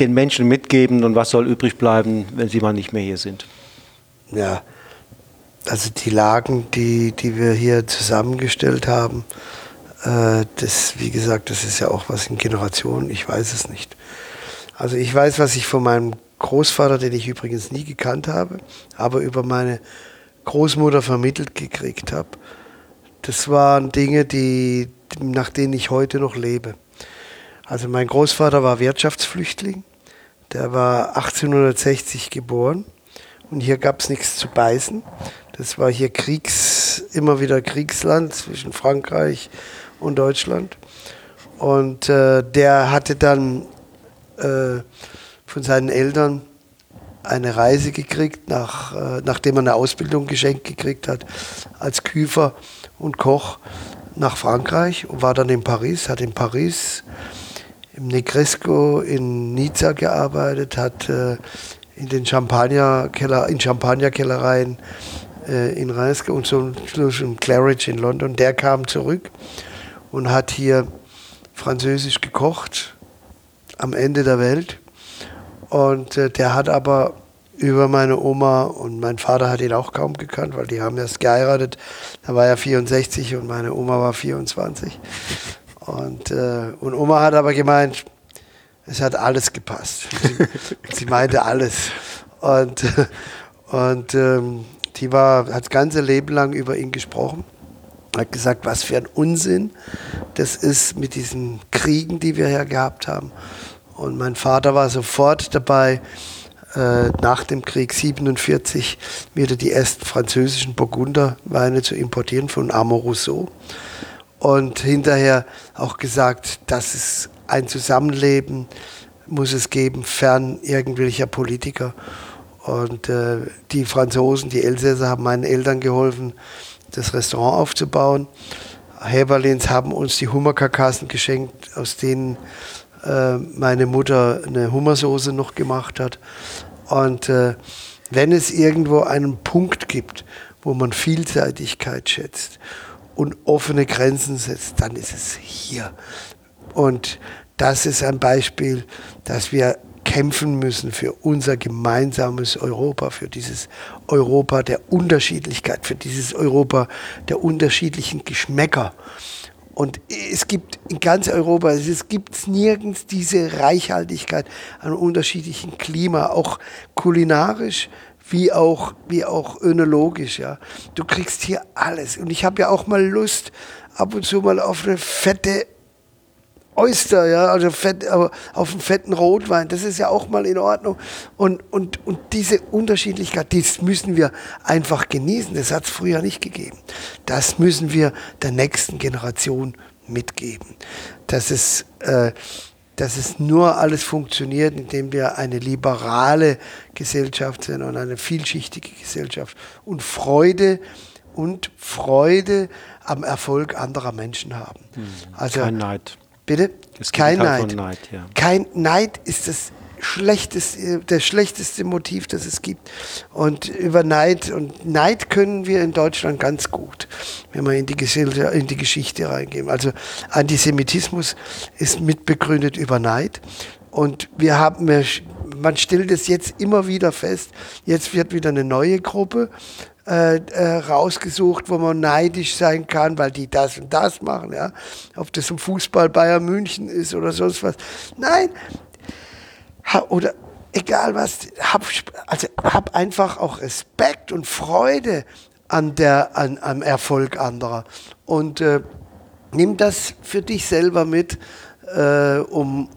den Menschen mitgeben und was soll übrig bleiben, wenn Sie mal nicht mehr hier sind?
Ja, also die Lagen, die, die wir hier zusammengestellt haben, äh, das, wie gesagt, das ist ja auch was in Generationen, ich weiß es nicht. Also ich weiß, was ich von meinem Großvater, den ich übrigens nie gekannt habe, aber über meine Großmutter vermittelt gekriegt habe. Das waren Dinge, die, nach denen ich heute noch lebe. Also mein Großvater war Wirtschaftsflüchtling, der war 1860 geboren und hier gab es nichts zu beißen. Das war hier Kriegs, immer wieder Kriegsland zwischen Frankreich und Deutschland. Und äh, der hatte dann äh, von seinen Eltern eine Reise gekriegt, nach, äh, nachdem er eine Ausbildung geschenkt gekriegt hat als Küfer und Koch nach Frankreich und war dann in Paris, hat in Paris im Negresco in Nizza gearbeitet, hat äh, in den Champagnerkeller, in Champagnerkellereien äh, in Reims und zum Schluss in Claridge in London. Der kam zurück und hat hier französisch gekocht am Ende der Welt. Und äh, der hat aber über meine Oma und mein Vater hat ihn auch kaum gekannt, weil die haben erst geheiratet. Da war er 64 und meine Oma war 24. Und, äh, und Oma hat aber gemeint, es hat alles gepasst. Sie, sie meinte alles. Und, und ähm, die war, hat das ganze Leben lang über ihn gesprochen. Hat gesagt, was für ein Unsinn das ist mit diesen Kriegen, die wir hier gehabt haben. Und mein Vater war sofort dabei, äh, nach dem Krieg 47 wieder die ersten französischen Burgunderweine zu importieren von Armand Rousseau und hinterher auch gesagt, dass es ein Zusammenleben muss es geben, fern irgendwelcher Politiker. Und äh, die Franzosen, die Elsässer haben meinen Eltern geholfen, das Restaurant aufzubauen. Heberlins haben uns die Hummerkarkassen geschenkt, aus denen äh, meine Mutter eine Hummersoße noch gemacht hat. Und äh, wenn es irgendwo einen Punkt gibt, wo man Vielseitigkeit schätzt und offene Grenzen setzt, dann ist es hier. Und das ist ein Beispiel, dass wir kämpfen müssen für unser gemeinsames Europa, für dieses Europa der Unterschiedlichkeit, für dieses Europa der unterschiedlichen Geschmäcker. Und es gibt in ganz Europa, es gibt nirgends diese Reichhaltigkeit an unterschiedlichen Klima, auch kulinarisch, wie auch, wie auch önologisch. Ja. Du kriegst hier alles. Und ich habe ja auch mal Lust, ab und zu mal auf eine fette Oyster, ja, also fett, aber auf einen fetten Rotwein, das ist ja auch mal in Ordnung. Und, und, und diese Unterschiedlichkeit, das müssen wir einfach genießen. Das hat es früher nicht gegeben. Das müssen wir der nächsten Generation mitgeben. Das ist, äh, dass es nur alles funktioniert, indem wir eine liberale Gesellschaft sind und eine vielschichtige Gesellschaft und Freude und Freude am Erfolg anderer Menschen haben.
Hm, also, Kein Neid.
Bitte?
Das
Kein
Neid.
Neid.
ja.
Kein Neid ist das schlechteste, das schlechteste Motiv, das es gibt. Und über Neid und Neid können wir in Deutschland ganz gut, wenn wir in die, in die Geschichte reingehen. Also Antisemitismus ist mitbegründet über Neid. Und wir haben, man stellt es jetzt immer wieder fest, jetzt wird wieder eine neue Gruppe äh, äh, rausgesucht, wo man neidisch sein kann, weil die das und das machen, ja. Ob das im Fußball Bayern München ist oder sonst was. Nein, oder egal was, hab, also hab einfach auch Respekt und Freude an der, an, am Erfolg anderer. Und äh, nimm das für dich selber mit, äh, um,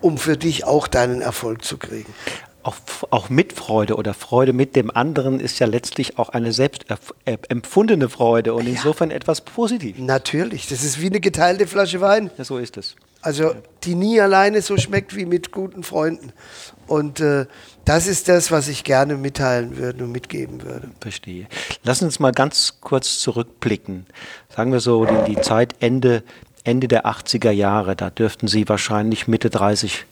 um für dich auch deinen Erfolg zu kriegen.
Auch, auch Mitfreude oder Freude mit dem anderen ist ja letztlich auch eine selbst empfundene Freude und insofern etwas Positives.
Natürlich, das ist wie eine geteilte Flasche Wein.
Ja, so ist es.
Also die nie alleine so schmeckt wie mit guten Freunden. Und äh, das ist das, was ich gerne mitteilen würde und mitgeben würde.
Verstehe. Lass uns mal ganz kurz zurückblicken. Sagen wir so, die, die Zeit Ende, Ende der 80er Jahre, da dürften Sie wahrscheinlich Mitte 30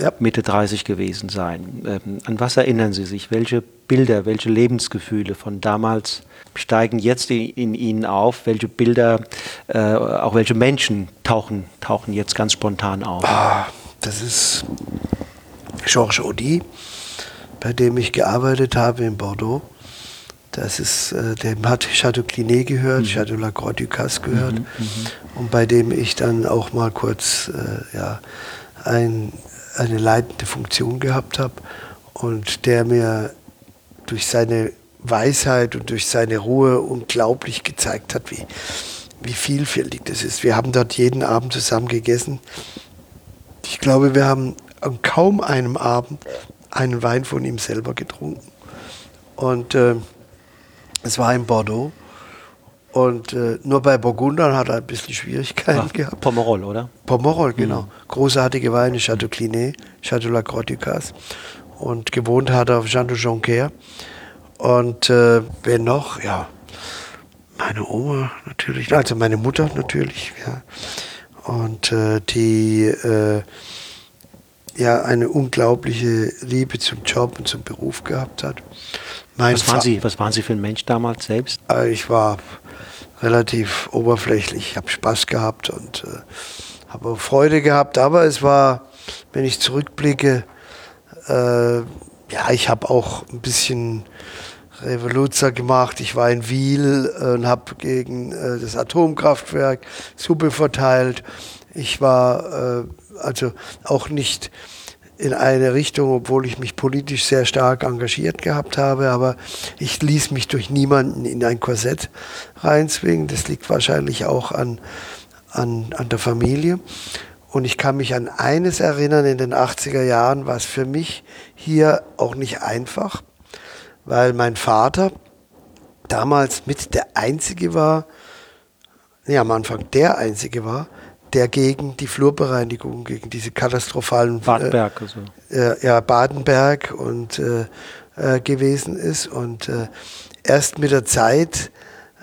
ja. Mitte 30 gewesen sein. Ähm, an was erinnern Sie sich? Welche Bilder, welche Lebensgefühle von damals steigen jetzt in, in Ihnen auf? Welche Bilder, äh, auch welche Menschen tauchen, tauchen jetzt ganz spontan auf?
Ah, das ist Georges Audi, bei dem ich gearbeitet habe in Bordeaux. Das ist, äh, dem hat Chateau Clinet gehört, mhm. Chateau La Croix du Casse gehört mhm, mhm, und bei dem ich dann auch mal kurz äh, ja, ein, eine leitende Funktion gehabt habe und der mir durch seine Weisheit und durch seine Ruhe unglaublich gezeigt hat, wie, wie vielfältig das ist. Wir haben dort jeden Abend zusammen gegessen. Ich glaube, wir haben an kaum einem Abend einen Wein von ihm selber getrunken. Und äh, es war in Bordeaux. Und äh, nur bei Burgundern hat er ein bisschen Schwierigkeiten Ach, gehabt.
Pomerol, oder?
Pomerol, genau. Mhm. Großartige Weine, Chateau Clinet, Chateau La Croix. Und gewohnt hat er auf Jean de Jonquière. Und äh, wer noch? Ja, meine Oma natürlich, also meine Mutter natürlich, ja. Und äh, die äh, ja eine unglaubliche Liebe zum Job und zum Beruf gehabt hat.
Mein was, waren Sie, was waren Sie für ein Mensch damals selbst?
Äh, ich war relativ oberflächlich, ich habe Spaß gehabt und äh, habe Freude gehabt, aber es war, wenn ich zurückblicke, äh, ja, ich habe auch ein bisschen Revoluzer gemacht. Ich war in Wiel und habe gegen äh, das Atomkraftwerk Suppe verteilt. Ich war äh, also auch nicht in eine Richtung, obwohl ich mich politisch sehr stark engagiert gehabt habe, aber ich ließ mich durch niemanden in ein Korsett reinzwingen. Das liegt wahrscheinlich auch an, an, an der Familie. Und ich kann mich an eines erinnern, in den 80er Jahren war es für mich hier auch nicht einfach, weil mein Vater damals mit der Einzige war, nee, am Anfang der Einzige war, der gegen die Flurbereinigung, gegen diese katastrophalen
Badenberg, also.
äh, ja, Badenberg und äh, äh, gewesen ist und äh, erst mit der Zeit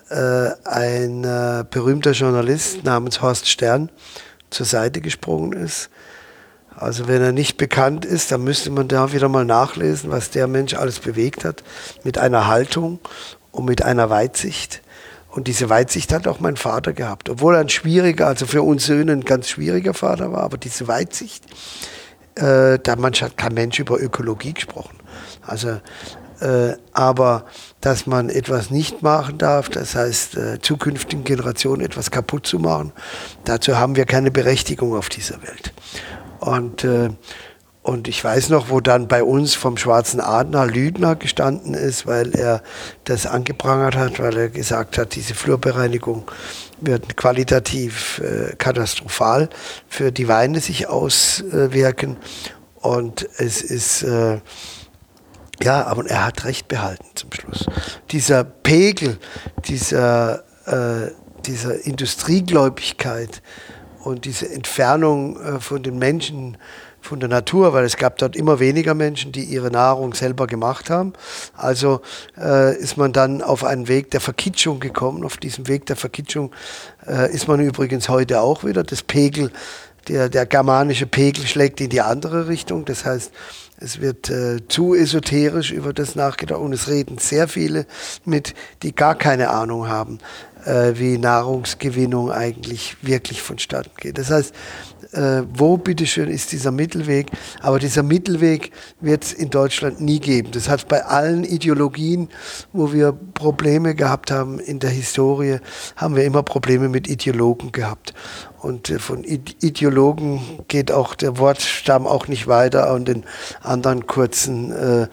äh, ein berühmter Journalist namens Horst Stern zur Seite gesprungen ist. Also wenn er nicht bekannt ist, dann müsste man da wieder mal nachlesen, was der Mensch alles bewegt hat, mit einer Haltung und mit einer Weitsicht. Und diese Weitsicht hat auch mein Vater gehabt, obwohl er ein schwieriger, also für uns Söhne ein ganz schwieriger Vater war, aber diese Weitsicht, äh, da hat kein Mensch über Ökologie gesprochen. Also, äh, aber dass man etwas nicht machen darf, das heißt äh, zukünftigen Generationen etwas kaputt zu machen, dazu haben wir keine Berechtigung auf dieser Welt. Und äh, und ich weiß noch, wo dann bei uns vom Schwarzen Adler Lüdner gestanden ist, weil er das angeprangert hat, weil er gesagt hat, diese Flurbereinigung wird qualitativ äh, katastrophal für die Weine sich auswirken. Und es ist, äh, ja, aber er hat recht behalten zum Schluss. Dieser Pegel, dieser, äh, dieser Industriegläubigkeit und diese Entfernung äh, von den Menschen, von der Natur, weil es gab dort immer weniger Menschen, die ihre Nahrung selber gemacht haben. Also äh, ist man dann auf einen Weg der Verkitschung gekommen. Auf diesem Weg der Verkitschung äh, ist man übrigens heute auch wieder. Das Pegel, der, der germanische Pegel schlägt in die andere Richtung. Das heißt, es wird äh, zu esoterisch über das nachgedacht und es reden sehr viele mit, die gar keine Ahnung haben, äh, wie Nahrungsgewinnung eigentlich wirklich vonstatten geht. Das heißt, äh, wo bitteschön ist dieser Mittelweg? Aber dieser Mittelweg wird es in Deutschland nie geben. Das hat bei allen Ideologien, wo wir Probleme gehabt haben in der Historie, haben wir immer Probleme mit Ideologen gehabt. Und äh, von Ideologen geht auch der Wortstamm auch nicht weiter an den anderen kurzen äh,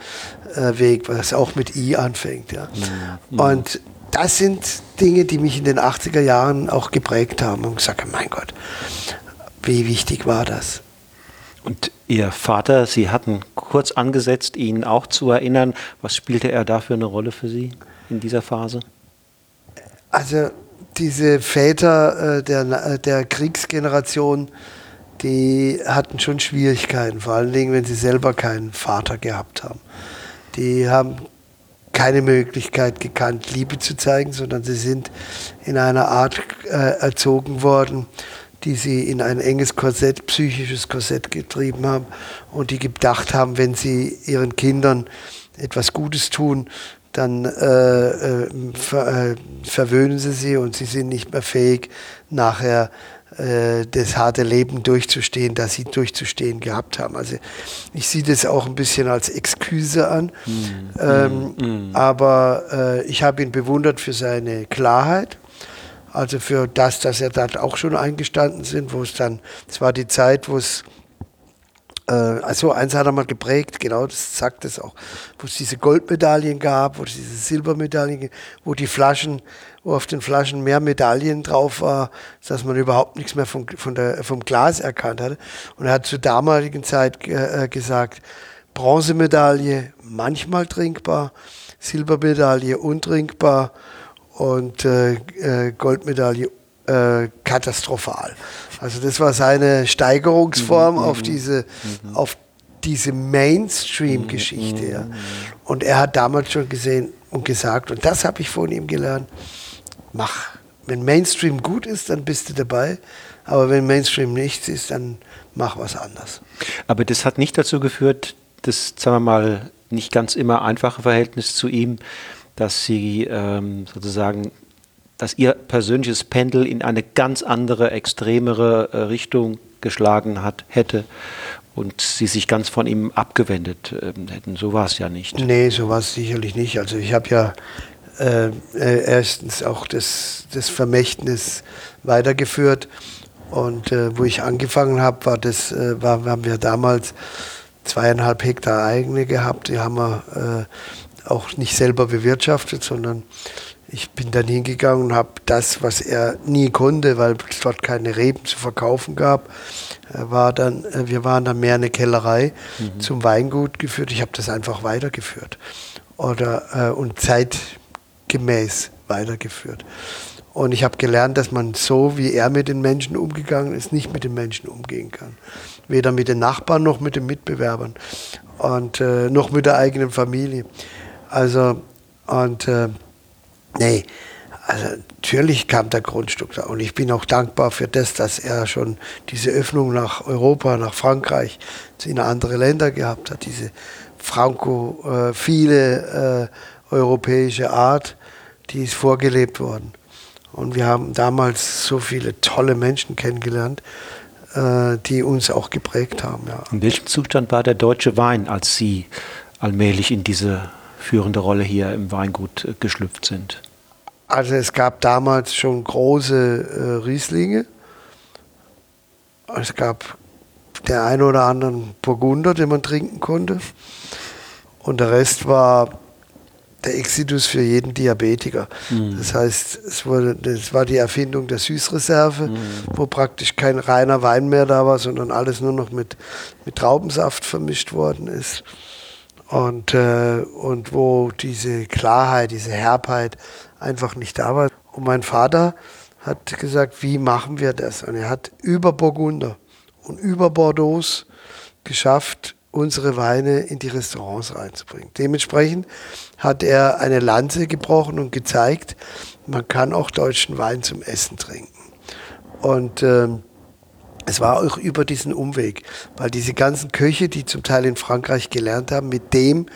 äh, Weg, was auch mit I anfängt. Ja. Mhm. Und das sind Dinge, die mich in den 80er Jahren auch geprägt haben und gesagt, mein Gott, wie wichtig war das?
Und Ihr Vater, Sie hatten kurz angesetzt, ihn auch zu erinnern. Was spielte er da für eine Rolle für Sie in dieser Phase?
Also diese Väter äh, der, äh, der Kriegsgeneration, die hatten schon Schwierigkeiten, vor allen Dingen, wenn sie selber keinen Vater gehabt haben. Die haben keine Möglichkeit gekannt, Liebe zu zeigen, sondern sie sind in einer Art äh, erzogen worden, die sie in ein enges Korsett, psychisches Korsett getrieben haben und die gedacht haben, wenn sie ihren Kindern etwas Gutes tun, dann äh, äh, ver, äh, verwöhnen sie sie und sie sind nicht mehr fähig, nachher äh, das harte Leben durchzustehen, das sie durchzustehen gehabt haben. Also ich sehe das auch ein bisschen als Exkuse an, mm, ähm, mm, aber äh, ich habe ihn bewundert für seine Klarheit. Also für das, dass er dort auch schon eingestanden sind, wo es dann, es war die Zeit, wo es äh, also eins hat er mal geprägt, genau, das sagt es auch, wo es diese Goldmedaillen gab, wo es diese Silbermedaillen, wo die Flaschen, wo auf den Flaschen mehr Medaillen drauf war, dass man überhaupt nichts mehr vom, von der, vom Glas erkannt hatte. Und er hat zur damaligen Zeit äh, gesagt, Bronzemedaille manchmal trinkbar, Silbermedaille untrinkbar und äh, äh Goldmedaille äh, katastrophal. Also das war seine Steigerungsform mhm, auf mhm. diese, mhm. auf diese Mainstream-Geschichte. Ja. Und er hat damals schon gesehen und gesagt, und das habe ich von ihm gelernt, mach. Wenn Mainstream gut ist, dann bist du dabei. Aber wenn Mainstream nichts ist, dann mach was anderes.
Aber das hat nicht dazu geführt, das, sagen wir mal, nicht ganz immer einfache Verhältnis zu ihm, dass sie ähm, sozusagen dass ihr persönliches Pendel in eine ganz andere, extremere äh, Richtung geschlagen hat, hätte und sie sich ganz von ihm abgewendet ähm, hätten. So war es ja nicht.
Nee, so war es sicherlich nicht. Also ich habe ja äh, äh, erstens auch das, das Vermächtnis weitergeführt und äh, wo ich angefangen habe, war das, äh, war, haben wir damals zweieinhalb Hektar eigene gehabt. Die haben wir äh, auch nicht selber bewirtschaftet, sondern ich bin dann hingegangen und habe das, was er nie konnte, weil es dort keine Reben zu verkaufen gab, äh, war dann, äh, wir waren dann mehr eine Kellerei mhm. zum Weingut geführt. Ich habe das einfach weitergeführt oder äh, und zeitgemäß weitergeführt. Und ich habe gelernt, dass man so, wie er mit den Menschen umgegangen ist, nicht mit den Menschen umgehen kann. Weder mit den Nachbarn noch mit den Mitbewerbern und äh, noch mit der eigenen Familie. Also und äh, Nee, also natürlich kam der Grundstück da und ich bin auch dankbar für das, dass er schon diese Öffnung nach Europa, nach Frankreich, in andere Länder gehabt hat, diese frankophile äh, europäische Art, die ist vorgelebt worden. Und wir haben damals so viele tolle Menschen kennengelernt, äh, die uns auch geprägt haben. Ja.
In welchem Zustand war der deutsche Wein, als Sie allmählich in diese führende Rolle hier im Weingut äh, geschlüpft sind?
Also es gab damals schon große äh, Rieslinge. Es gab der ein oder anderen Burgunder, den man trinken konnte. Und der Rest war der Exitus für jeden Diabetiker. Mhm. Das heißt, es wurde, das war die Erfindung der Süßreserve, mhm. wo praktisch kein reiner Wein mehr da war, sondern alles nur noch mit, mit Traubensaft vermischt worden ist und, äh, und wo diese Klarheit, diese Herbheit einfach nicht da war. Und mein Vater hat gesagt, wie machen wir das? Und er hat über Burgunder und über Bordeaux geschafft, unsere Weine in die Restaurants reinzubringen. Dementsprechend hat er eine Lanze gebrochen und gezeigt, man kann auch deutschen Wein zum Essen trinken. Und ähm, es war auch über diesen Umweg, weil diese ganzen Köche, die zum Teil in Frankreich gelernt haben, mit dem,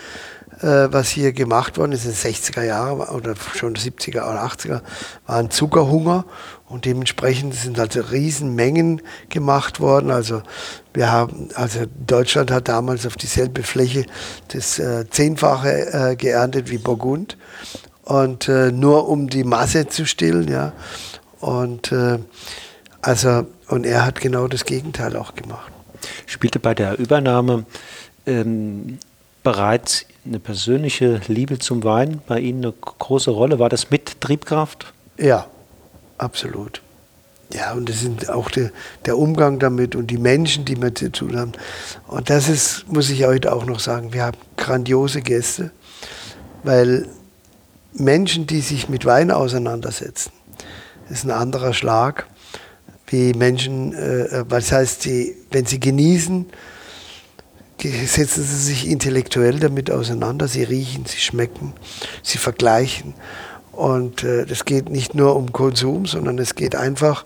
äh, was hier gemacht worden ist, in den 60er Jahren oder schon 70er oder 80er, waren Zuckerhunger und dementsprechend sind also Riesenmengen gemacht worden. Also wir haben, also Deutschland hat damals auf dieselbe Fläche das äh, Zehnfache äh, geerntet wie Burgund und äh, nur um die Masse zu stillen, ja. Und äh, also und er hat genau das Gegenteil auch gemacht.
Spielte bei der Übernahme ähm, bereits eine persönliche Liebe zum Wein bei Ihnen eine große Rolle? War das mit Triebkraft?
Ja, absolut. Ja, und das sind auch der, der Umgang damit und die Menschen, die wir zu tun haben. Und das ist, muss ich heute auch noch sagen, wir haben grandiose Gäste, weil Menschen, die sich mit Wein auseinandersetzen, ist ein anderer Schlag wie Menschen, äh, was heißt, sie, wenn sie genießen, setzen sie sich intellektuell damit auseinander, sie riechen, sie schmecken, sie vergleichen. Und äh, geht nicht nur um Konsum, sondern es geht einfach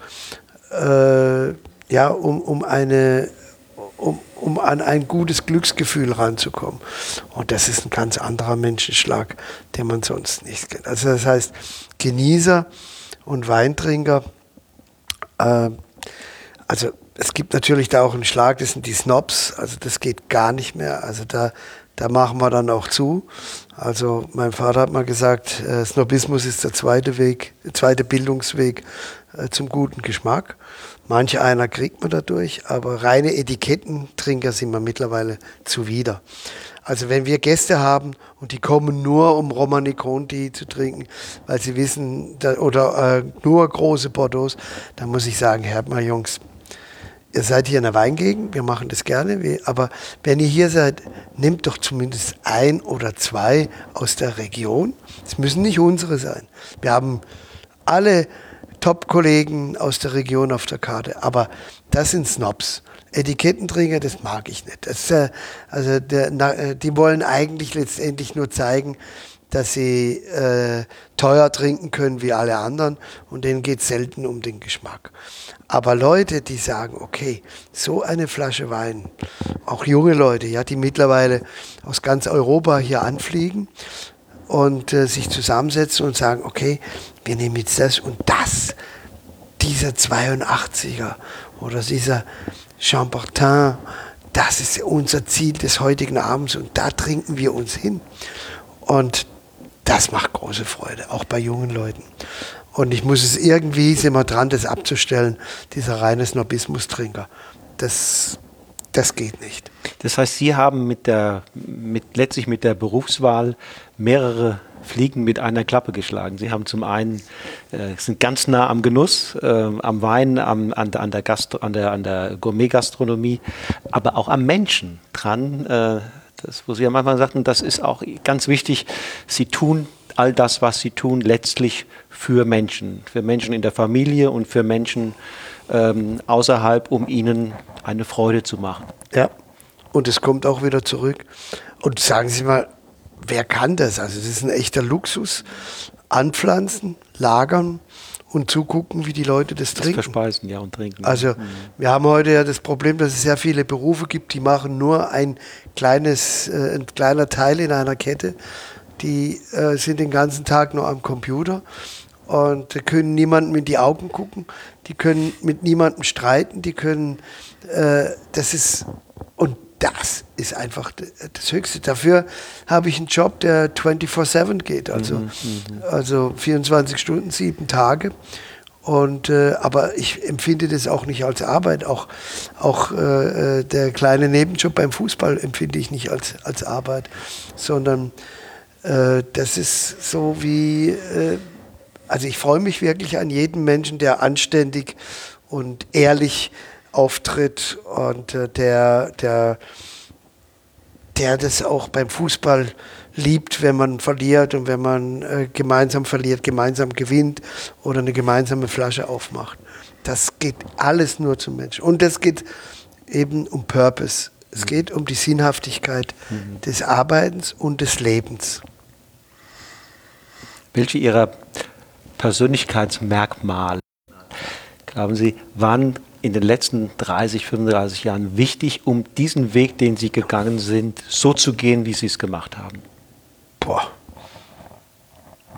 äh, ja, um, um eine um, um an ein gutes Glücksgefühl ranzukommen. Und das ist ein ganz anderer Menschenschlag, den man sonst nicht kennt. Also das heißt, Genießer und Weintrinker, äh, also es gibt natürlich da auch einen Schlag, das sind die Snobs, also das geht gar nicht mehr. Also da, da machen wir dann auch zu. Also mein Vater hat mal gesagt, äh, Snobismus ist der zweite Weg, zweite Bildungsweg äh, zum guten Geschmack. Manche einer kriegt man dadurch, aber reine Etikettentrinker sind wir mittlerweile zuwider. Also wenn wir Gäste haben und die kommen nur, um Romani Conti zu trinken, weil sie wissen, oder äh, nur große Bordeaux, dann muss ich sagen, hört mal Jungs, ihr seid hier in der Weingegend, wir machen das gerne, aber wenn ihr hier seid, nehmt doch zumindest ein oder zwei aus der Region. Es müssen nicht unsere sein. Wir haben alle Top-Kollegen aus der Region auf der Karte. Aber das sind Snobs. Etikettentrinker, das mag ich nicht. Das, äh, also der, na, äh, die wollen eigentlich letztendlich nur zeigen, dass sie äh, teuer trinken können wie alle anderen und denen geht es selten um den Geschmack. Aber Leute, die sagen, okay, so eine Flasche Wein, auch junge Leute, ja, die mittlerweile aus ganz Europa hier anfliegen und äh, sich zusammensetzen und sagen, okay, wir nehmen jetzt das und das, dieser 82er oder dieser Chambertin, das ist unser Ziel des heutigen Abends und da trinken wir uns hin. Und das macht große Freude, auch bei jungen Leuten. Und ich muss es irgendwie, sind wir dran, das abzustellen, dieser reine Snobismus-Trinker. Das, das geht nicht.
Das heißt, Sie haben mit der, mit, letztlich mit der Berufswahl mehrere Fliegen mit einer Klappe geschlagen. Sie haben zum einen, äh, sind ganz nah am Genuss, äh, am Wein, am, an, an, der Gastro, an der, an der Gourmet-Gastronomie, aber auch am Menschen dran. Äh, das, wo Sie am Anfang sagten, das ist auch ganz wichtig. Sie tun all das, was Sie tun, letztlich für Menschen, für Menschen in der Familie und für Menschen ähm, außerhalb, um ihnen eine Freude zu machen.
Ja, und es kommt auch wieder zurück. Und sagen Sie mal, wer kann das? Also das ist ein echter Luxus. Anpflanzen, lagern und zugucken, wie die Leute das, das trinken.
Verspeisen, ja, und trinken.
Also mhm. wir haben heute ja das Problem, dass es sehr viele Berufe gibt, die machen nur ein kleines, äh, ein kleiner Teil in einer Kette. Die äh, sind den ganzen Tag nur am Computer und können niemandem in die Augen gucken. Die können mit niemandem streiten. Die können, äh, das ist, und das ist einfach das Höchste. Dafür habe ich einen Job, der 24-7 geht, also, mhm, mhm, also 24 Stunden, sieben Tage. Und, äh, aber ich empfinde das auch nicht als Arbeit. Auch, auch äh, äh, der kleine Nebenjob beim Fußball empfinde ich nicht als, als Arbeit, sondern äh, das ist so wie, äh, also ich freue mich wirklich an jeden Menschen, der anständig und ehrlich auftritt und äh, der, der, der das auch beim Fußball liebt, wenn man verliert und wenn man äh, gemeinsam verliert, gemeinsam gewinnt oder eine gemeinsame Flasche aufmacht. Das geht alles nur zum Menschen. Und es geht eben um Purpose. Es geht um die Sinnhaftigkeit mhm. des Arbeitens und des Lebens.
Welche Ihrer Persönlichkeitsmerkmale, glauben Sie, waren in den letzten 30, 35 Jahren wichtig, um diesen Weg, den Sie gegangen sind, so zu gehen, wie Sie es gemacht haben?
Boah.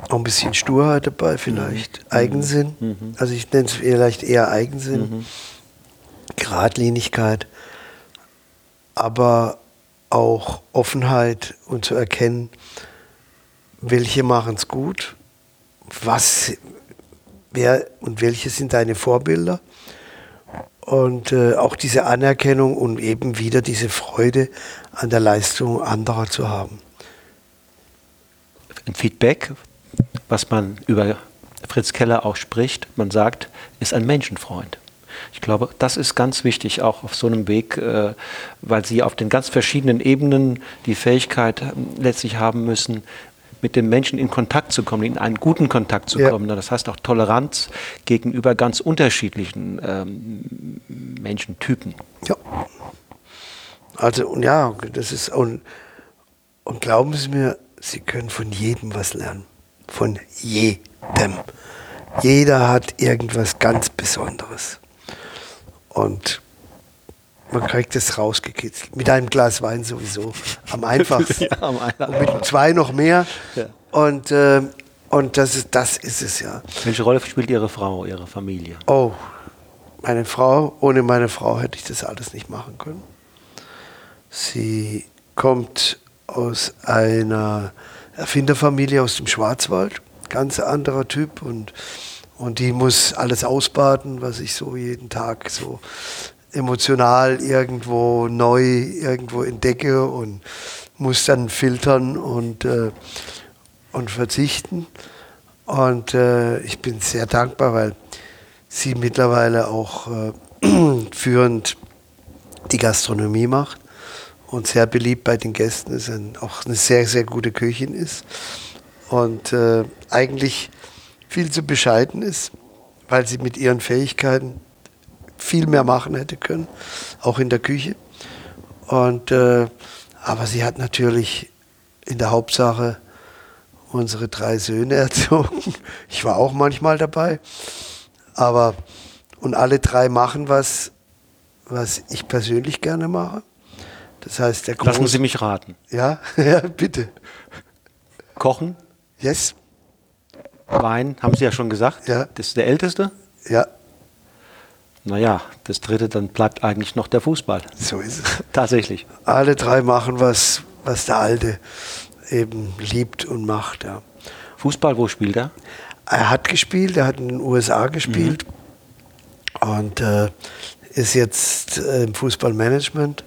Auch ein bisschen Sturheit dabei vielleicht. Mhm. Eigensinn. Mhm. Also ich nenne es vielleicht eher Eigensinn. Mhm. Gradlinigkeit. Aber auch Offenheit und zu erkennen, welche machen es gut, was, wer und welche sind deine Vorbilder und äh, auch diese Anerkennung und eben wieder diese Freude an der Leistung anderer zu haben.
Ein Feedback, was man über Fritz Keller auch spricht, man sagt, ist ein Menschenfreund. Ich glaube, das ist ganz wichtig, auch auf so einem Weg, äh, weil sie auf den ganz verschiedenen Ebenen die Fähigkeit äh, letztlich haben müssen, mit dem Menschen in Kontakt zu kommen, in einen guten Kontakt zu ja. kommen. Das heißt auch Toleranz gegenüber ganz unterschiedlichen ähm, Menschentypen.
Ja. Also, und ja, das ist, und, und glauben Sie mir, Sie können von jedem was lernen. Von jedem. Jeder hat irgendwas ganz Besonderes. Und man kriegt es rausgekitzelt. Mit einem Glas Wein sowieso. Am einfachsten. [laughs]
Ja, am einfachsten.
Und mit zwei noch mehr.
Ja.
Und, äh, und das, ist, das ist es ja.
Welche Rolle spielt Ihre Frau, Ihre Familie?
Oh, meine Frau, ohne meine Frau hätte ich das alles nicht machen können. Sie kommt aus einer Erfinderfamilie aus dem Schwarzwald, ganz anderer Typ und, und die muss alles ausbaden, was ich so jeden Tag so emotional irgendwo neu irgendwo entdecke und muss dann filtern und, äh, und verzichten. Und äh, ich bin sehr dankbar, weil sie mittlerweile auch äh, [clears throat] führend die Gastronomie macht und sehr beliebt bei den Gästen ist, und auch eine sehr, sehr gute Köchin ist und äh, eigentlich viel zu bescheiden ist, weil sie mit ihren Fähigkeiten viel mehr machen hätte können, auch in der Küche. Und, äh, aber sie hat natürlich in der Hauptsache unsere drei Söhne [laughs] erzogen. Ich war auch manchmal dabei. Aber, und alle drei machen was, was ich persönlich gerne mache. Das heißt, der
Lassen
Groß-
Sie mich raten.
Ja, [laughs] ja, bitte.
Kochen,
Yes,
Wein, haben Sie ja schon gesagt.
Ja.
Das ist der Älteste.
ja,
Naja, das Dritte, dann bleibt eigentlich noch der Fußball.
so ist es. [laughs]
Tatsächlich.
Alle drei machen was, was der Alte eben liebt und macht. Ja.
Fußball, wo spielt er?
Er hat gespielt, er hat in den USA gespielt und äh, ist jetzt äh, im Fußballmanagement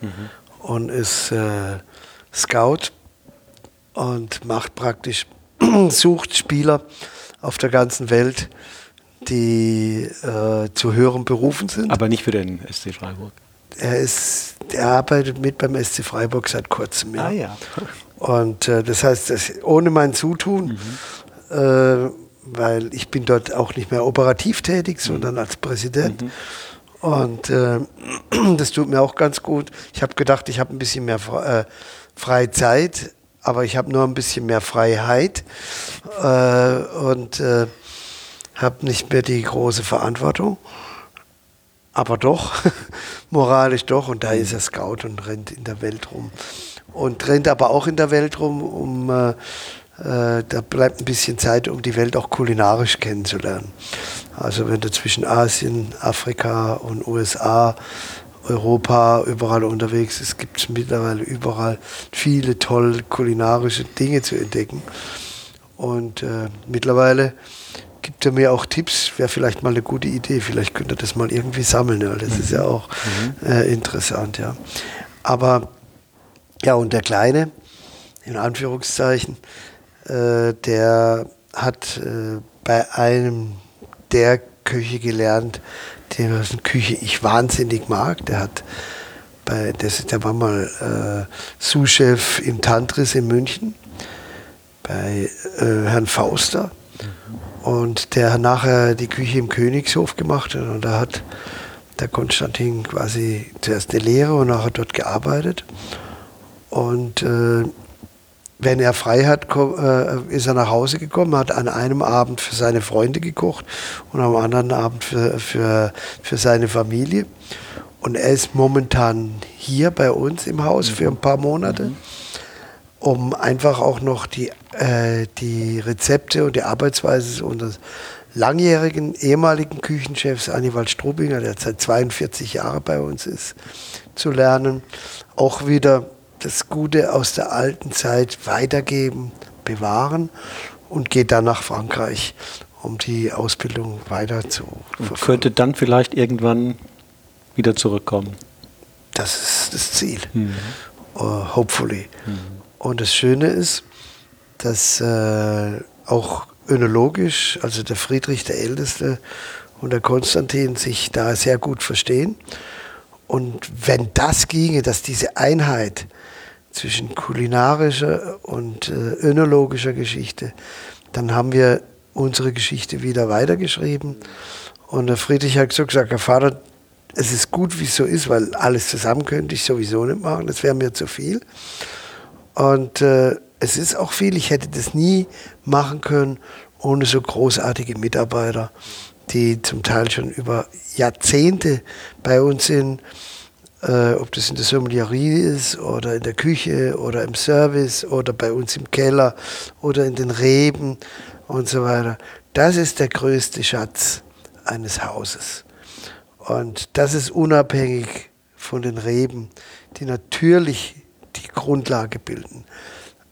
und ist äh, Scout und macht praktisch, [clears throat] sucht Spieler auf der ganzen Welt, die äh, zu höheren Berufen sind.
Aber nicht für den SC Freiburg.
Er, ist, er arbeitet mit beim SC Freiburg seit kurzem. Ja.
Ah ja.
Und äh, das heißt, das, ohne mein Zutun, äh, weil ich bin dort auch nicht mehr operativ tätig, sondern als Präsident. Und äh, [clears throat] das tut mir auch ganz gut. Ich habe gedacht, ich habe ein bisschen mehr Fre äh, freie Zeit, aber ich habe nur ein bisschen mehr Freiheit äh, und habe nicht mehr die große Verantwortung. Aber doch, [laughs] moralisch doch. Und da ist er Scout und rennt in der Welt rum. Und rennt aber auch in der Welt rum, um äh, äh, da bleibt ein bisschen Zeit, um die Welt auch kulinarisch kennenzulernen. Also wenn du zwischen Asien, Afrika und USA, Europa überall unterwegs ist, gibt es mittlerweile überall viele tolle kulinarische Dinge zu entdecken. Und äh, mittlerweile gibt er mir auch Tipps, wäre vielleicht mal eine gute Idee. Vielleicht könnte er das mal irgendwie sammeln, weil das ist ja auch äh, interessant, ja. Aber ja, und der Kleine, in Anführungszeichen, äh, der hat äh, bei einem der Köche gelernt, dessen Küche ich wahnsinnig mag. Der hat bei, das, der war mal äh, Sous-Chef im Tantris in München bei äh, Herrn Fauster. Und der hat nachher die Küche im Königshof gemacht und da hat der Konstantin quasi zuerst eine Lehre und nachher dort gearbeitet. Und äh, wenn er frei hat, äh, ist er nach Hause gekommen, hat an einem Abend für seine Freunde gekocht und am anderen Abend für, für, für seine Familie. Und er ist momentan hier bei uns im Haus für ein paar Monate, um einfach auch noch die, äh, die Rezepte und die Arbeitsweise unseres langjährigen ehemaligen Küchenchefs Annibald Strubinger, der seit 42 Jahren bei uns ist, zu lernen. Auch wieder das Gute aus der alten Zeit weitergeben, bewahren und geht dann nach Frankreich, um die Ausbildung weiter zu
Und könnte dann vielleicht irgendwann wieder zurückkommen.
Das ist das Ziel. Uh, hopefully. Und das Schöne ist, dass äh, auch önologisch, also der Friedrich der Älteste und der Konstantin sich da sehr gut verstehen. Und wenn das ginge, dass diese Einheit zwischen kulinarischer und äh, önologischer Geschichte, dann haben wir unsere Geschichte wieder weitergeschrieben. Und der Friedrich hat so gesagt, Herr Vater, es ist gut, wie es so ist, weil alles zusammen könnte ich sowieso nicht machen, das wäre mir zu viel. Und äh, es ist auch viel, ich hätte das nie machen können ohne so großartige Mitarbeiter, die zum Teil schon über Jahrzehnte bei uns sind, äh, ob das in der Sommelierie ist oder in der Küche oder im Service oder bei uns im Keller oder in den Reben und so weiter. Das ist der größte Schatz eines Hauses. Und das ist unabhängig von den Reben, die natürlich die Grundlage bilden.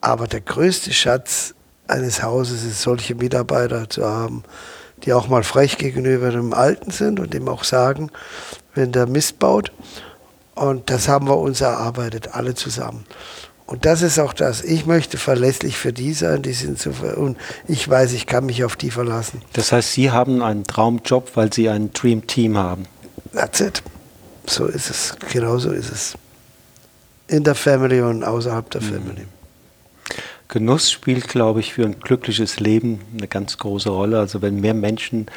Aber der größte Schatz eines Hauses ist, solche Mitarbeiter zu haben, die auch mal frech gegenüber dem Alten sind und dem auch sagen, wenn der Mist baut. Und das haben wir uns erarbeitet, alle zusammen. Und das ist auch das. Ich möchte verlässlich für die sein, die sind so und ich weiß, ich kann mich auf die verlassen.
Das heißt, Sie haben einen Traumjob, weil Sie ein Dream Team haben.
That's it. So ist es. Genau so ist es. In der Family und außerhalb der mhm. Family.
Genuss spielt, glaube ich, für ein glückliches Leben eine ganz große Rolle. Also wenn mehr Menschen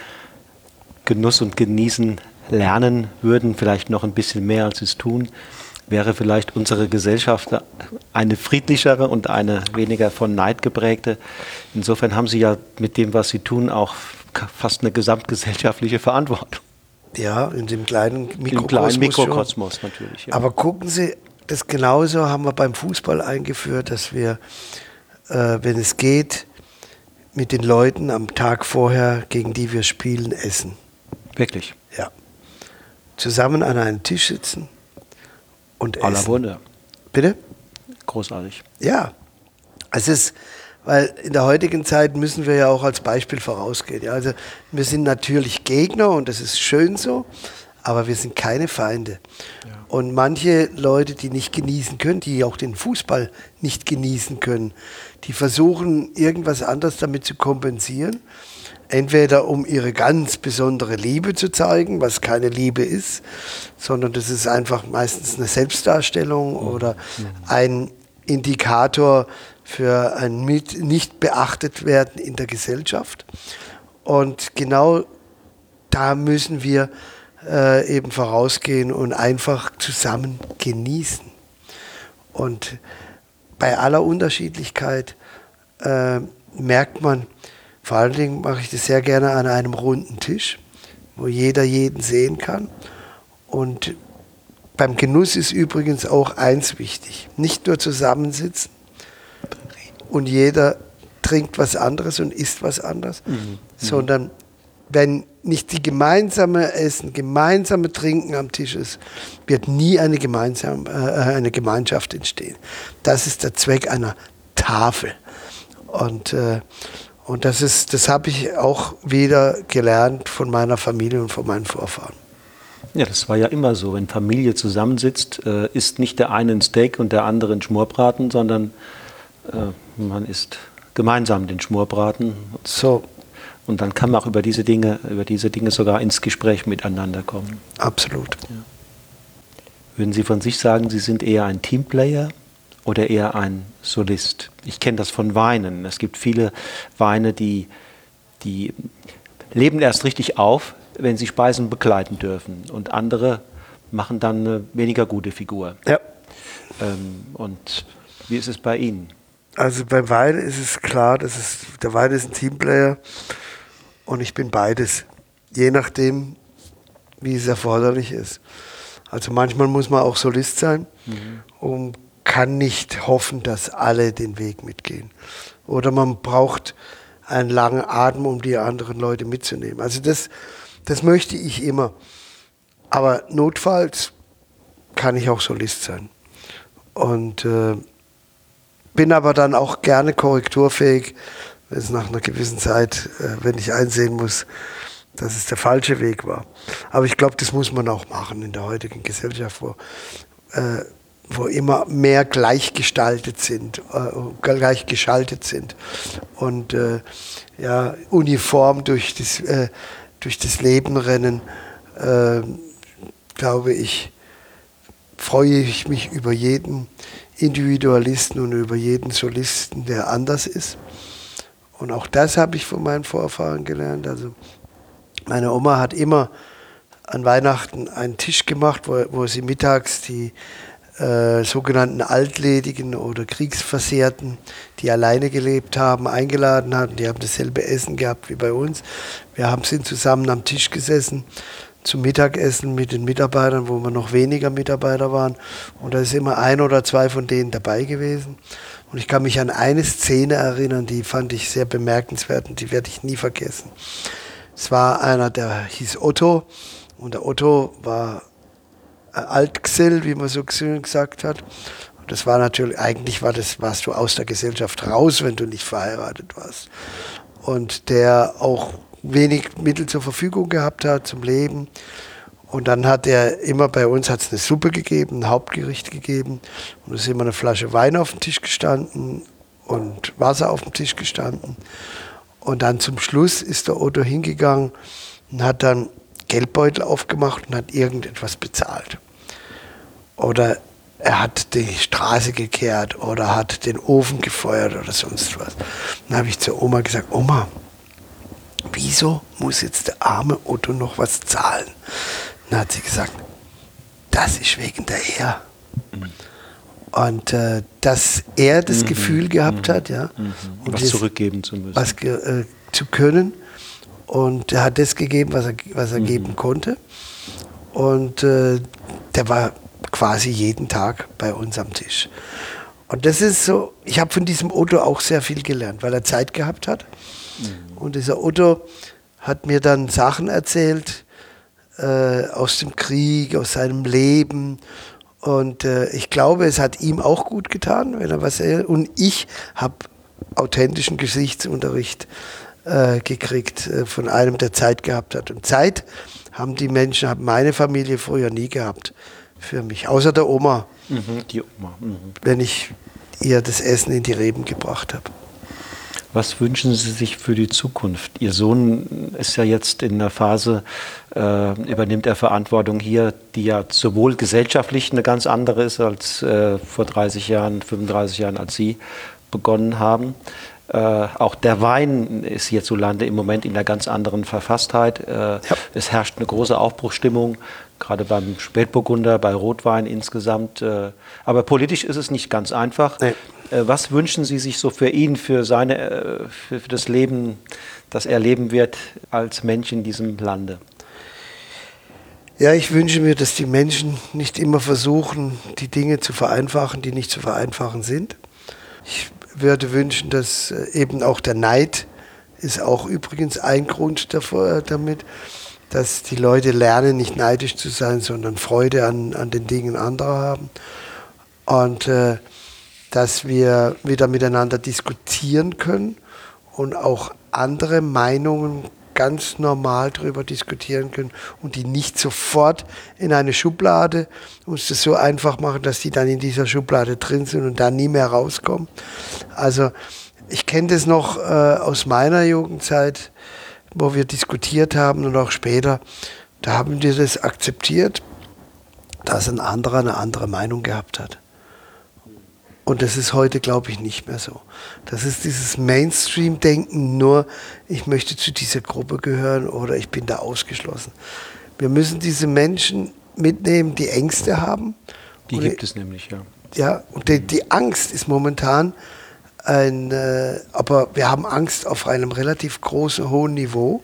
Genuss und Genießen lernen würden, vielleicht noch ein bisschen mehr als sie es tun, wäre vielleicht unsere Gesellschaft eine friedlichere und eine weniger von Neid geprägte. Insofern haben Sie ja mit dem, was Sie tun, auch fast eine gesamtgesellschaftliche Verantwortung.
Ja, in dem kleinen
Mikrokosmos. Kleinen Mikrokosmos natürlich.
Ja. Aber gucken Sie, das genauso haben wir beim Fußball eingeführt, dass wir äh, wenn es geht, mit den Leuten am Tag vorher, gegen die wir spielen, essen.
Wirklich?
Ja. Zusammen an einem Tisch sitzen und essen.
Aller Wunder.
Bitte?
Großartig.
Ja. Es ist, weil in der heutigen Zeit müssen wir ja auch als Beispiel vorausgehen. Ja, also wir sind natürlich Gegner und das ist schön so, aber wir sind keine Feinde. Ja. Und manche Leute, die nicht genießen können, die auch den Fußball nicht genießen können, die versuchen irgendwas anderes damit zu kompensieren. Entweder um ihre ganz besondere Liebe zu zeigen, was keine Liebe ist, sondern das ist einfach meistens eine Selbstdarstellung mhm. oder mhm. ein Indikator für ein nicht beachtet werden in der Gesellschaft. Und genau da müssen wir äh, eben vorausgehen und einfach zusammen genießen. Und bei aller Unterschiedlichkeit äh, merkt man, vor allen Dingen mache ich das sehr gerne an einem runden Tisch, wo jeder jeden sehen kann. Und beim Genuss ist übrigens auch eins wichtig, nicht nur zusammensitzen und jeder trinkt was anderes und isst was anderes, mhm. sondern wenn nicht die gemeinsame Essen, gemeinsame Trinken am Tisch ist, wird nie eine, gemeinsam, äh, eine Gemeinschaft entstehen. Das ist der Zweck einer Tafel. Und, äh, und das, ist, das habe ich auch wieder gelernt von meiner Familie und von meinen Vorfahren.
Ja, das war ja immer so. Wenn Familie zusammensitzt, äh, isst nicht der eine ein Steak und der andere ein Schmorbraten, sondern äh, man isst gemeinsam den Schmorbraten.
So,
und dann kann man auch über diese Dinge, über diese Dinge sogar ins Gespräch miteinander kommen.
Absolut. Ja.
Würden Sie von sich sagen, Sie sind eher ein Teamplayer oder eher ein Solist? Ich kenne das von Weinen. Es gibt viele Weine, die, die leben erst richtig auf, wenn sie Speisen begleiten dürfen. Und andere machen dann eine weniger gute Figur.
Ja.
Ähm, und wie ist es bei Ihnen?
Also beim Wein ist es klar, dass es, der Wein ist ein Teamplayer. Und ich bin beides, je nachdem, wie es erforderlich ist. Also manchmal muss man auch Solist sein mhm. und kann nicht hoffen, dass alle den Weg mitgehen. Oder man braucht einen langen Atem, um die anderen Leute mitzunehmen. Also das, das möchte ich immer. Aber notfalls kann ich auch Solist sein. Und äh, bin aber dann auch gerne korrekturfähig, wenn es nach einer gewissen Zeit, äh, wenn ich einsehen muss, dass es der falsche Weg war. Aber ich glaube, das muss man auch machen in der heutigen Gesellschaft, wo, äh, wo immer mehr gleichgestaltet sind, äh, gleichgeschaltet sind und äh, ja, uniform durch das, äh, durch das Leben rennen, äh, glaube ich, freue ich mich über jeden Individualisten und über jeden Solisten, der anders ist. Und auch das habe ich von meinen Vorfahren gelernt. Also meine Oma hat immer an Weihnachten einen Tisch gemacht, wo, wo sie mittags die äh, sogenannten Altledigen oder Kriegsversehrten, die alleine gelebt haben, eingeladen hatten. Die haben dasselbe Essen gehabt wie bei uns. Wir haben sind zusammen am Tisch gesessen zum Mittagessen mit den Mitarbeitern, wo wir noch weniger Mitarbeiter waren. Und da ist immer ein oder zwei von denen dabei gewesen. Und ich kann mich an eine Szene erinnern, die fand ich sehr bemerkenswert und die werde ich nie vergessen. Es war einer, der hieß Otto. Und der Otto war Altgesell, wie man so gesagt hat. Und das war natürlich, eigentlich war das, warst du aus der Gesellschaft raus, wenn du nicht verheiratet warst. Und der auch wenig Mittel zur Verfügung gehabt hat zum Leben. Und dann hat er immer bei uns hat's eine Suppe gegeben, ein Hauptgericht gegeben. Und es ist immer eine Flasche Wein auf dem Tisch gestanden und Wasser auf dem Tisch gestanden. Und dann zum Schluss ist der Otto hingegangen und hat dann Geldbeutel aufgemacht und hat irgendetwas bezahlt. Oder er hat die Straße gekehrt oder hat den Ofen gefeuert oder sonst was. Dann habe ich zur Oma gesagt, Oma, wieso muss jetzt der arme Otto noch was zahlen? Dann hat sie gesagt, das ist wegen der Er. Mhm. Und äh, dass er das mhm. Gefühl gehabt mhm. hat, ja,
mhm. was das, zurückgeben zu müssen.
Was äh, zu können. Und er hat das gegeben, was er, was er mhm. geben konnte. Und äh, der war quasi jeden Tag bei uns am Tisch. Und das ist so, ich habe von diesem Otto auch sehr viel gelernt, weil er Zeit gehabt hat. Mhm. Und dieser Otto hat mir dann Sachen erzählt äh, aus dem Krieg, aus seinem Leben. Und äh, ich glaube, es hat ihm auch gut getan, wenn er was er und ich habe authentischen Geschichtsunterricht äh, gekriegt äh, von einem, der Zeit gehabt hat. Und Zeit haben die Menschen, hat meine Familie früher nie gehabt für mich, außer der Oma. Mhm, die Oma. Mhm. Wenn ich ihr das Essen in die Reben gebracht habe.
Was wünschen Sie sich für die Zukunft? Ihr Sohn ist ja jetzt in der Phase, äh, übernimmt er Verantwortung hier, die ja sowohl gesellschaftlich eine ganz andere ist als äh, vor 30 Jahren, 35 Jahren, als Sie begonnen haben. Äh, auch der Wein ist hierzulande im Moment in einer ganz anderen Verfasstheit. Äh, ja. Es herrscht eine große Aufbruchstimmung gerade beim Spätburgunder, bei Rotwein insgesamt. Äh, aber politisch ist es nicht ganz einfach. Nee. Äh, was wünschen Sie sich so für ihn, für, seine, äh, für, das Leben, das er leben wird als Mensch in diesem Lande?
Ja, ich wünsche mir, dass die Menschen nicht immer versuchen, die Dinge zu vereinfachen, die nicht zu vereinfachen sind. Ich würde wünschen, dass eben auch der Neid ist auch übrigens ein Grund davor, damit, dass die Leute lernen, nicht neidisch zu sein, sondern Freude an, an den Dingen anderer haben. Und äh, dass wir wieder miteinander diskutieren können und auch andere Meinungen ganz normal darüber diskutieren können und die nicht sofort in eine Schublade uns das so einfach machen, dass die dann in dieser Schublade drin sind und dann nie mehr rauskommen. Also ich kenne das noch äh, aus meiner Jugendzeit wo wir diskutiert haben und auch später, da haben wir das akzeptiert, dass ein anderer eine andere Meinung gehabt hat. Und das ist heute, glaube ich, nicht mehr so. Das ist dieses Mainstream-Denken, nur ich möchte zu dieser Gruppe gehören oder ich bin da ausgeschlossen. Wir müssen diese Menschen mitnehmen, die Ängste haben.
Die gibt es nämlich, ja.
Ja, und die, die Angst ist momentan ein, äh, aber wir haben Angst auf einem relativ großen, hohen Niveau.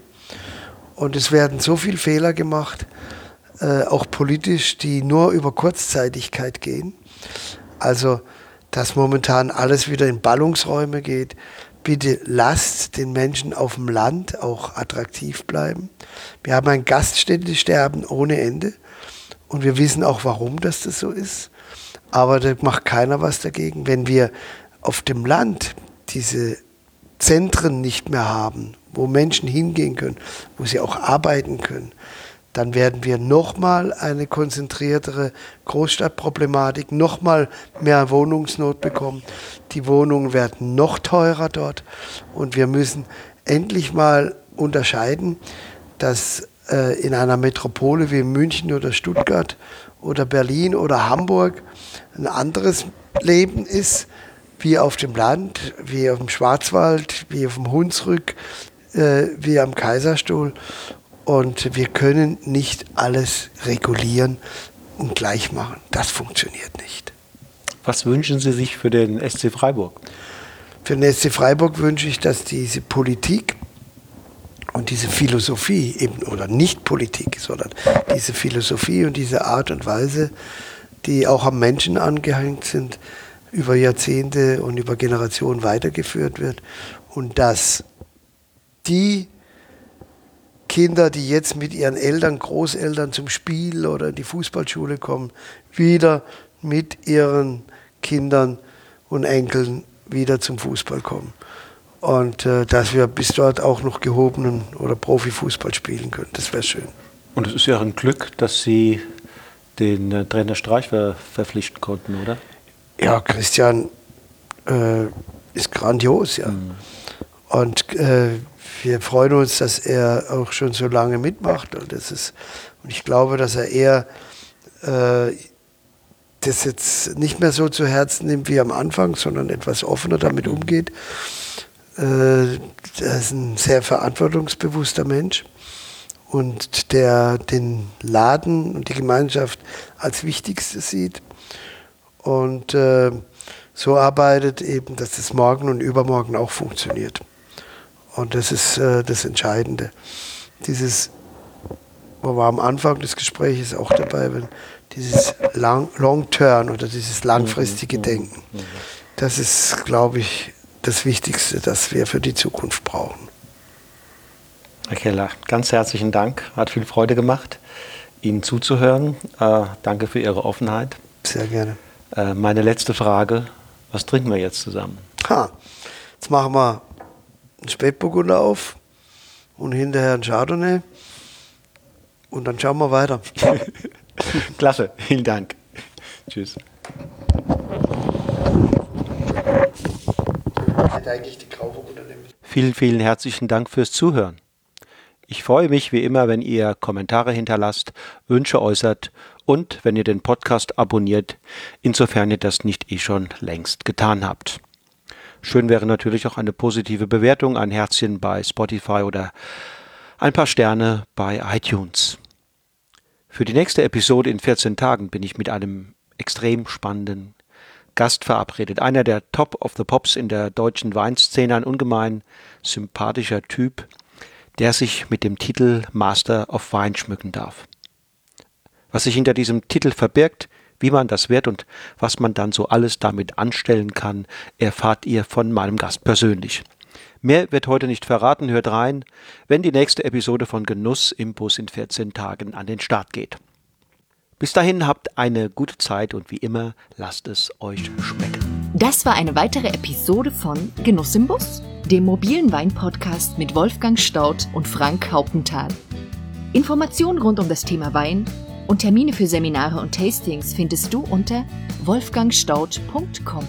Und es werden so viele Fehler gemacht, äh, auch politisch, die nur über Kurzzeitigkeit gehen. Also, dass momentan alles wieder in Ballungsräume geht. Bitte lasst den Menschen auf dem Land auch attraktiv bleiben. Wir haben ein Gaststättesterben ohne Ende. Und wir wissen auch, warum das, das so ist. Aber da macht keiner was dagegen. Wenn wir auf dem Land diese Zentren nicht mehr haben, wo Menschen hingehen können, wo sie auch arbeiten können, dann werden wir nochmal eine konzentriertere Großstadtproblematik, nochmal mehr Wohnungsnot bekommen. Die Wohnungen werden noch teurer dort und wir müssen endlich mal unterscheiden, dass äh, in einer Metropole wie München oder Stuttgart oder Berlin oder Hamburg ein anderes Leben ist wie auf dem Land, wie auf dem Schwarzwald, wie auf dem Hunsrück, äh, wie am Kaiserstuhl. Und wir können nicht alles regulieren, und gleich machen. Das funktioniert nicht.
Was wünschen Sie sich für den SC Freiburg?
Für den SC Freiburg wünsche ich, dass diese Politik und diese Philosophie eben, oder nicht Politik, sondern diese Philosophie und diese Art und Weise, die auch am Menschen angehängt sind, über Jahrzehnte und über Generationen weitergeführt wird und dass die Kinder, die jetzt mit ihren Eltern, Großeltern zum Spiel oder in die Fußballschule kommen, wieder mit ihren Kindern und Enkeln wieder zum Fußball kommen. Und äh, dass wir bis dort auch noch gehobenen oder Profifußball spielen können. Das wäre schön.
Und es ist ja ein Glück, dass Sie den äh, Trainer Streich ver verpflichten konnten, oder?
Ja, Christian äh, ist grandios, ja. Mhm. Und äh, wir freuen uns, dass er auch schon so lange mitmacht. Und, das ist, und ich glaube, dass er eher äh, das jetzt nicht mehr so zu Herzen nimmt wie am Anfang, sondern etwas offener damit umgeht. Äh, er ist ein sehr verantwortungsbewusster Mensch und der den Laden und die Gemeinschaft als Wichtigste sieht. Und äh, so arbeitet eben, dass das morgen und übermorgen auch funktioniert. Und das ist äh, das Entscheidende. Dieses, wo wir am Anfang des Gesprächs auch dabei, wenn dieses Long, Long Term oder dieses langfristige mhm. Denken, mhm. das ist, glaube ich, das Wichtigste, das wir für die Zukunft brauchen.
Herr Keller, ganz herzlichen Dank. Hat viel Freude gemacht, Ihnen zuzuhören. Äh, danke für Ihre Offenheit.
Sehr gerne.
Äh, meine letzte Frage: Was trinken wir jetzt zusammen?
Ha, jetzt machen wir einen Spätburgunder auf und hinterher einen Chardonnay. Und dann schauen wir weiter. [laughs]
Klasse, vielen Dank. Tschüss. Vielen, vielen herzlichen Dank fürs Zuhören. Ich freue mich wie immer, wenn ihr Kommentare hinterlasst, Wünsche äußert und wenn ihr den Podcast abonniert, insofern ihr das nicht eh schon längst getan habt. Schön wäre natürlich auch eine positive Bewertung, ein Herzchen bei Spotify oder ein paar Sterne bei iTunes. Für die nächste Episode in 14 Tagen bin ich mit einem extrem spannenden Gast verabredet. Einer der Top of the Pops in der deutschen Weinszene, ein ungemein sympathischer Typ, der sich mit dem Titel Master of Wine schmücken darf. Was sich hinter diesem Titel verbirgt, wie man das wird und was man dann so alles damit anstellen kann, erfahrt ihr von meinem Gast persönlich. Mehr wird heute nicht verraten, hört rein, wenn die nächste Episode von Genuss im Bus in 14 Tagen an den Start geht. Bis dahin habt eine gute Zeit und wie immer lasst es euch schmecken.
Das war eine weitere Episode von Genuss im Bus, dem mobilen Wein-Podcast mit Wolfgang Staudt und Frank Hauptenthal. Informationen rund um das Thema Wein und Termine für Seminare und Tastings findest du unter wolfgangstaudt.com.